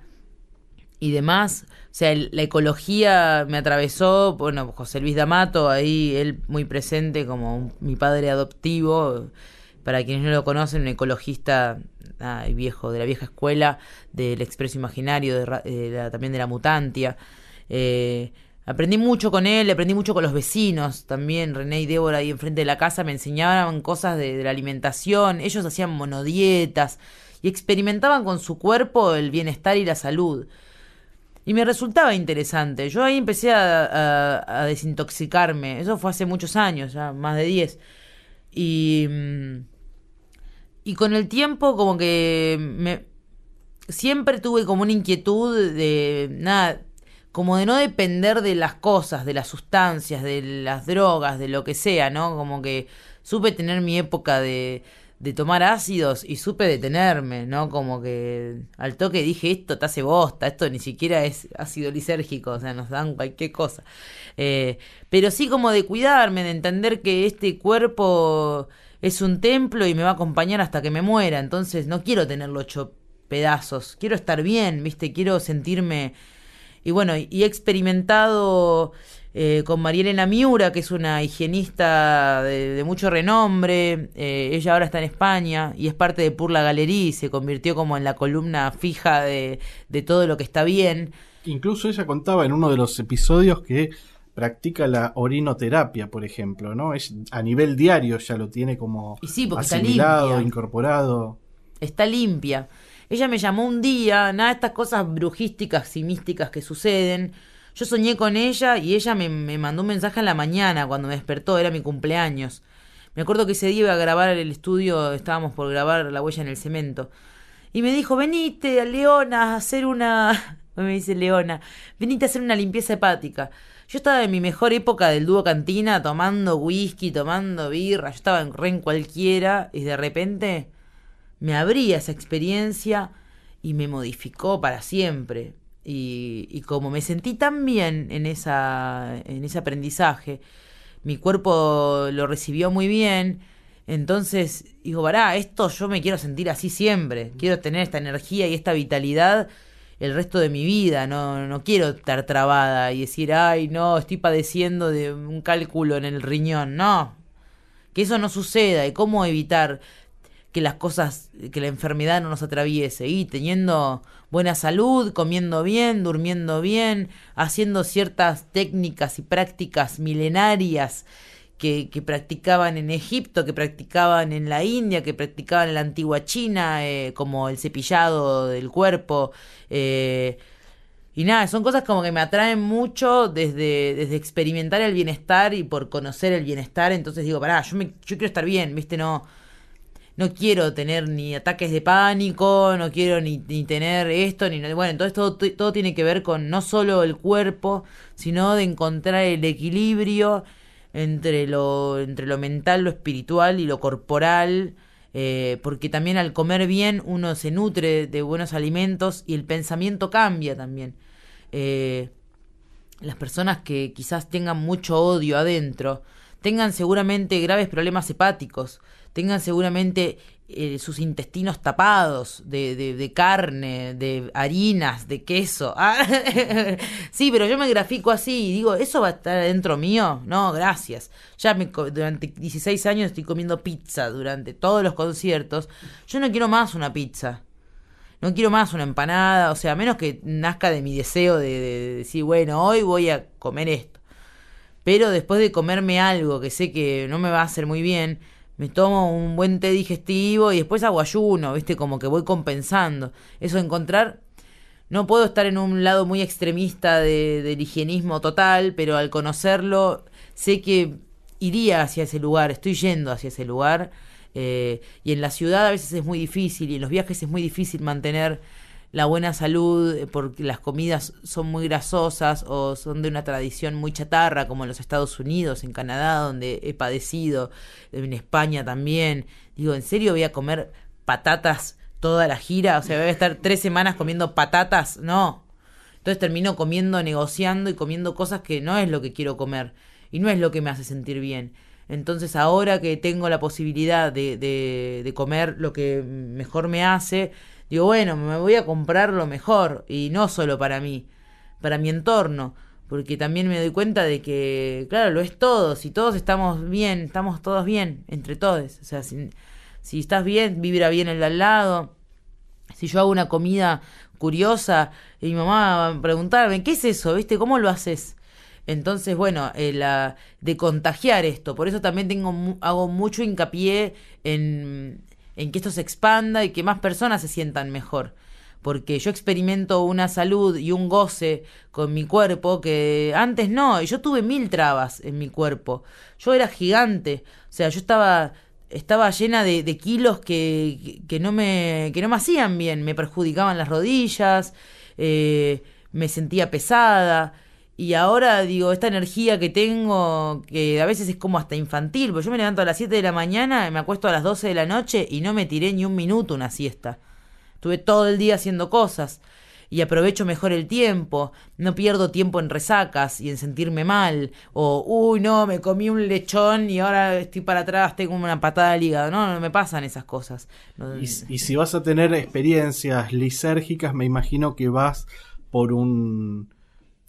y demás. O sea, el- la ecología me atravesó. Bueno, José Luis D'Amato, ahí él muy presente como mi padre adoptivo. Para quienes no lo conocen, un ecologista ah, viejo, de la vieja escuela, del expreso imaginario, de ra- de también de la mutantia. Eh, aprendí mucho con él, aprendí mucho con los vecinos también. René y Débora ahí enfrente de la casa me enseñaban cosas de, la alimentación. Ellos hacían monodietas y experimentaban con su cuerpo el bienestar y la salud. Y me resultaba interesante. Yo ahí empecé a, a- a desintoxicarme. Eso fue hace muchos años, ya más de 10. Y, mm, y con el tiempo como que me, siempre tuve como una inquietud de nada, como de no depender de las cosas, de las sustancias, de las drogas, de lo que sea, ¿no? Como que supe tener mi época de, de tomar ácidos y supe detenerme, ¿no? Como que al toque dije, esto te hace bosta, esto ni siquiera es ácido lisérgico, o sea, nos dan cualquier cosa. Eh, pero sí como de cuidarme, de entender que este cuerpo es un templo y me va a acompañar hasta que me muera, entonces no quiero tenerlo hecho pedazos, quiero estar bien, ¿viste? Quiero sentirme... Y bueno, y he experimentado eh, con Marielena Miura, que es una higienista de, de mucho renombre. eh, ella ahora está en España y es parte de Pur la Galería y se convirtió como en la columna fija de, de todo lo que está bien. Incluso ella contaba en uno de los episodios que practica la orinoterapia, por ejemplo, ¿no? Es, a nivel diario ya lo tiene como Y sí, porque está asimilado, incorporado. está limpia. Ella me llamó un día, nada de estas cosas brujísticas y místicas que suceden. Yo soñé con ella y ella me, me mandó un mensaje en la mañana cuando me despertó, era mi cumpleaños. Me acuerdo que ese día iba a grabar el estudio, estábamos por grabar La huella en el cemento. Y me dijo, venite Leona a hacer una... Me dice Leona, venite a hacer una limpieza hepática. Yo estaba en mi mejor época del dúo cantina, tomando whisky, tomando birra, yo estaba en re en cualquiera y de repente me abrí esa experiencia y me modificó para siempre. Y, y como me sentí tan bien en, esa, en ese aprendizaje, mi cuerpo lo recibió muy bien. Entonces digo, vará, esto yo me quiero sentir así siempre. Quiero tener esta energía y esta vitalidad el resto de mi vida. No, no quiero estar trabada y decir, ay, no, estoy padeciendo de un cálculo en el riñón. No, que eso no suceda y cómo evitar que las cosas, que la enfermedad no nos atraviese. Y teniendo buena salud, comiendo bien, durmiendo bien, haciendo ciertas técnicas y prácticas milenarias que, que, practicaban en Egipto, que practicaban en la India, que practicaban en la antigua China, eh, como el cepillado del cuerpo. Eh, y nada, son cosas como que me atraen mucho desde, desde experimentar el bienestar y por conocer el bienestar. Entonces digo, pará, yo, me, yo quiero estar bien, ¿viste? No, no quiero tener ni ataques de pánico, no quiero ni, ni tener esto, ni bueno, entonces todo, todo tiene que ver con no solo el cuerpo, sino de encontrar el equilibrio entre lo, entre lo mental, lo espiritual y lo corporal, eh, porque también al comer bien uno se nutre de buenos alimentos y el pensamiento cambia también. Eh, las personas que quizás tengan mucho odio adentro, tengan seguramente graves problemas hepáticos, tengan seguramente eh, sus intestinos tapados de, de, carne, de harinas, de queso. Ah, sí, pero yo me grafico así y digo, ¿eso va a estar dentro mío? No, gracias. Ya me, durante 16 años estoy comiendo pizza durante todos los conciertos. Yo no quiero más una pizza. No quiero más una empanada, o sea, a menos que nazca de mi deseo de, de decir, bueno, hoy voy a comer esto. Pero después de comerme algo que sé que no me va a hacer muy bien, me tomo un buen té digestivo y después hago ayuno, ¿viste? Como que voy compensando. Eso encontrar... No puedo estar en un lado muy extremista de, del higienismo total, pero al conocerlo sé que iría hacia ese lugar, estoy yendo hacia ese lugar. Eh, y en la ciudad a veces es muy difícil y en los viajes es muy difícil mantener la buena salud eh, porque las comidas son muy grasosas o son de una tradición muy chatarra como en los Estados Unidos, en Canadá donde he padecido, en España también. Digo, ¿en serio voy a comer patatas toda la gira? O sea, voy a estar tres semanas comiendo patatas. No. Entonces termino comiendo, negociando y comiendo cosas que no es lo que quiero comer y no es lo que me hace sentir bien. Entonces ahora que tengo la posibilidad de, de, de comer lo que mejor me hace, digo, bueno, me voy a comprar lo mejor y no solo para mí, para mi entorno, porque también me doy cuenta de que, claro, lo es todo, si todos estamos bien, estamos todos bien, entre todos, o sea, si, si estás bien, vibra bien el de al lado, si yo hago una comida curiosa y mi mamá va a preguntarme, ¿qué es eso? ¿Viste? ¿Cómo lo haces? Entonces, bueno, eh, de contagiar esto. Por eso también tengo, hago mucho hincapié en, en que esto se expanda y que más personas se sientan mejor. Porque yo experimento una salud y un goce con mi cuerpo que antes no, yo tuve mil trabas en mi cuerpo. Yo era gigante, o sea, yo estaba estaba llena de, kilos que, que, no me, que no me hacían bien, me perjudicaban las rodillas, eh, me sentía pesada. Y ahora digo, esta energía que tengo, que a veces es como hasta infantil, porque yo me levanto a las 7 de la mañana, me acuesto a las 12 de la noche y no me tiré ni un minuto una siesta. Estuve todo el día haciendo cosas y aprovecho mejor el tiempo, no pierdo tiempo en resacas y en sentirme mal, o uy no, me comí un lechón y ahora estoy para atrás, tengo una patada al hígado, no, no me pasan esas cosas. y, y si vas a tener experiencias lisérgicas, me imagino que vas por un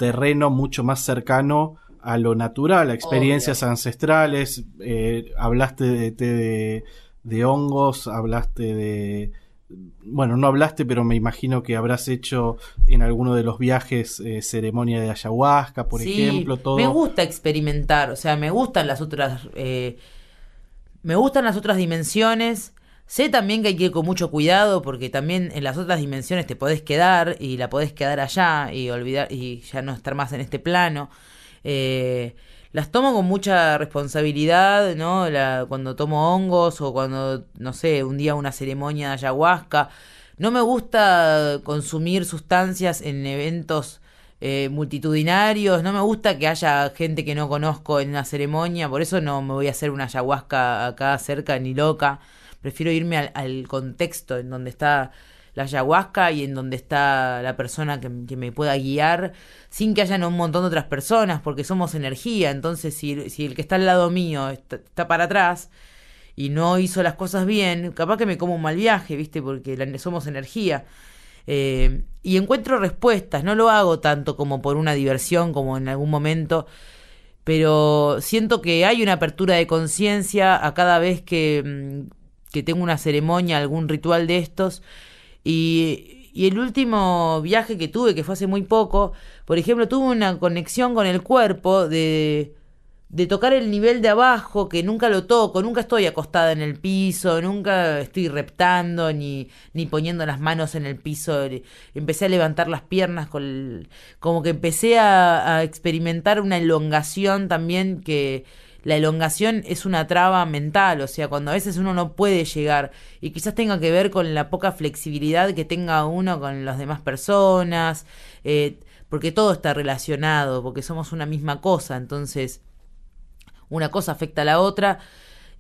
terreno mucho más cercano a lo natural, a experiencias ancestrales. Eh, hablaste de, de, de, hongos, hablaste de... Bueno, no hablaste, pero me imagino que habrás hecho en alguno de los viajes eh, ceremonia de ayahuasca, por ejemplo. Todo. Me gusta experimentar, o sea, me gustan las otras... Eh, me gustan las otras dimensiones. Sé también que hay que ir con mucho cuidado porque también en las otras dimensiones te podés quedar y la podés quedar allá y olvidar y ya no estar más en este plano. Eh, las tomo con mucha responsabilidad, ¿no? La, cuando tomo hongos o cuando, no sé, un día una ceremonia de ayahuasca. No me gusta consumir sustancias en eventos eh, multitudinarios, no me gusta que haya gente que no conozco en una ceremonia, por eso no me voy a hacer una ayahuasca acá cerca ni loca prefiero irme al, contexto en donde está la ayahuasca y en donde está la persona que, me pueda guiar sin que haya un montón de otras personas, porque somos energía, entonces si, si el que está al lado mío está, para atrás y no hizo las cosas bien, capaz que me como un mal viaje, ¿viste? Porque somos energía. Eh, y encuentro respuestas, no lo hago tanto como por una diversión, como en algún momento, pero siento que hay una apertura de conciencia a cada vez que mm, que tengo una ceremonia, algún ritual de estos. Y, y el último viaje que tuve, que fue hace muy poco, por ejemplo, tuve una conexión con el cuerpo de de tocar el nivel de abajo, que nunca lo toco, nunca estoy acostada en el piso, nunca estoy reptando ni, ni poniendo las manos en el piso. Empecé a levantar las piernas, con como que empecé a, experimentar una elongación también, que la elongación es una traba mental, o sea, cuando a veces uno no puede llegar y quizás tenga que ver con la poca flexibilidad que tenga uno con las demás personas, eh, porque todo está relacionado, porque somos una misma cosa, entonces una cosa afecta a la otra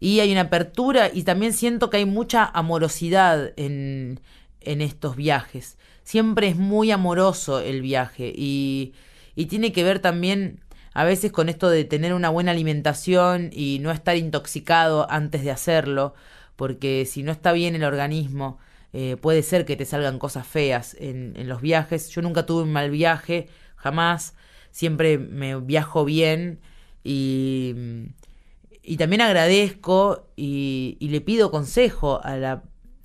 y hay una apertura y también siento que hay mucha amorosidad en, en estos viajes. Siempre es muy amoroso el viaje y, y tiene que ver también a veces con esto de tener una buena alimentación y no estar intoxicado antes de hacerlo, porque si no está bien el organismo, eh, puede ser que te salgan cosas feas en, en, los viajes. Yo nunca tuve un mal viaje, jamás. Siempre me viajo bien y, y también agradezco y, y, le pido consejo a la,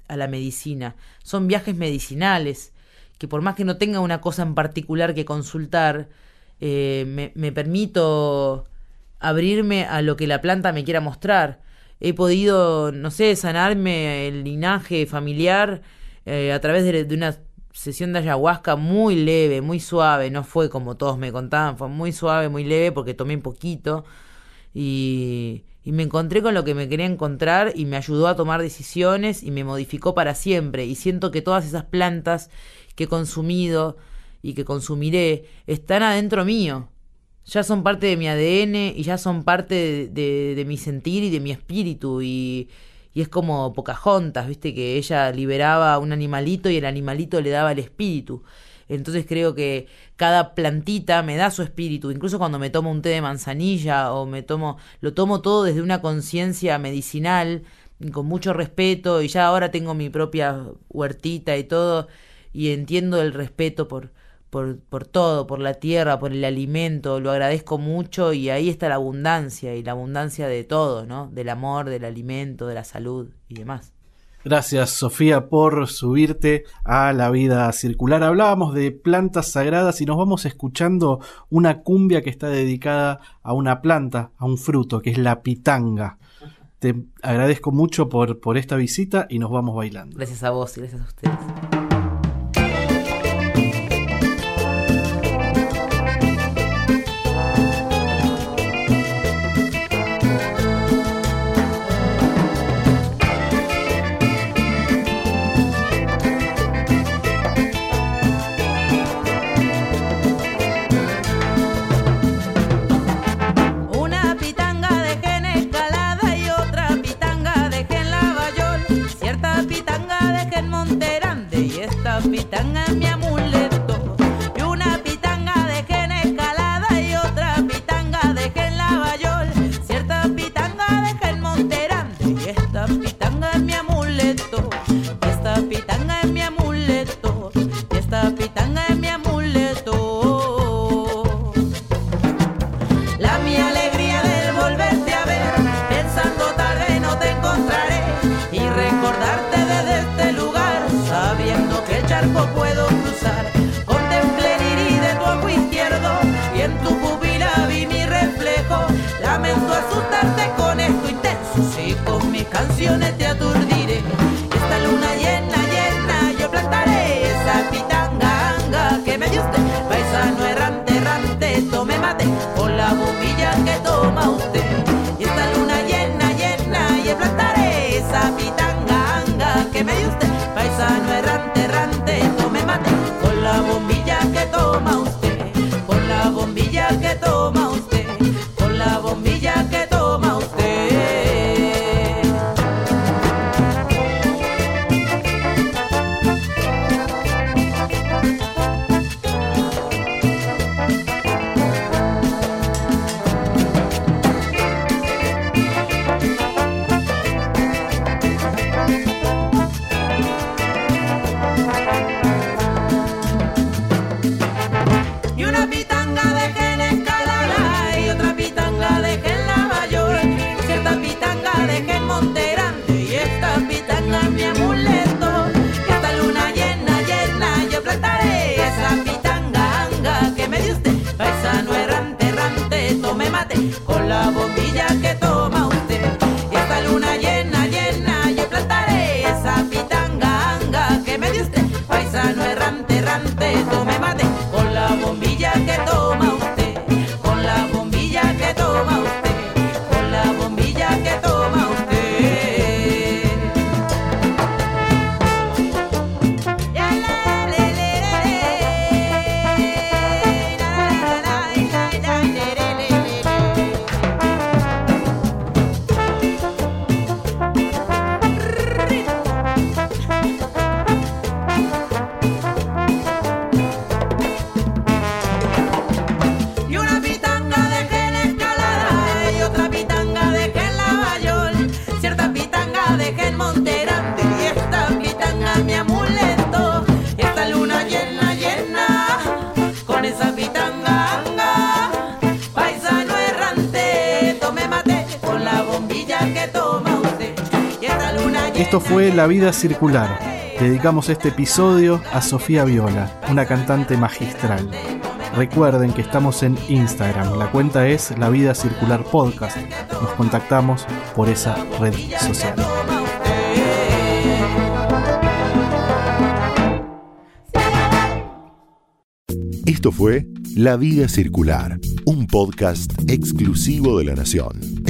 a la medicina. Son viajes medicinales que por más que no tenga una cosa en particular que consultar, eh, me, permito abrirme a lo que la planta me quiera mostrar. He podido, no sé, sanarme el linaje familiar eh, a través de, de una sesión de ayahuasca muy leve, muy suave, no fue como todos me contaban, fue muy suave, muy leve porque tomé un poquito. Y, y, me encontré con lo que me quería encontrar y me ayudó a tomar decisiones y me modificó para siempre. Y siento que todas esas plantas que he consumido y que consumiré están adentro mío. Ya son parte de mi ADN y ya son parte de, de, mi sentir y de mi espíritu y, y es como Pocahontas, viste que ella liberaba un animalito y el animalito le daba el espíritu. Entonces creo que cada plantita me da su espíritu, incluso cuando me tomo un té de manzanilla o me tomo, lo tomo todo desde una conciencia medicinal, con mucho respeto, y ya ahora tengo mi propia huertita y todo, y entiendo el respeto por, por, por todo, por la tierra, por el alimento, lo agradezco mucho y ahí está la abundancia y la abundancia de todo, ¿no? Del amor, del alimento, de la salud y demás. Gracias Sofía por subirte a la vida circular. Hablábamos de plantas sagradas y nos vamos escuchando una cumbia que está dedicada a una planta, a un fruto, que es la pitanga. Te agradezco mucho por, por esta visita y nos vamos bailando. Gracias a vos y gracias a ustedes. pitanga mi amuleto. Y una pitanga dejé en Escalada y otra pitanga dejé en Lavallol. Cierta pitanga dejé en Monterante y esta pitanga es mi amuleto. Esta pitanga es mi amuleto. Esta pitanga semilla que toma usted. La Vida Circular. Dedicamos este episodio a Sofía Viola, una cantante magistral. Recuerden que estamos en Instagram, la cuenta es La Vida Circular Podcast. Nos contactamos por esa red social. Esto fue La Vida Circular, un podcast exclusivo de La Nación.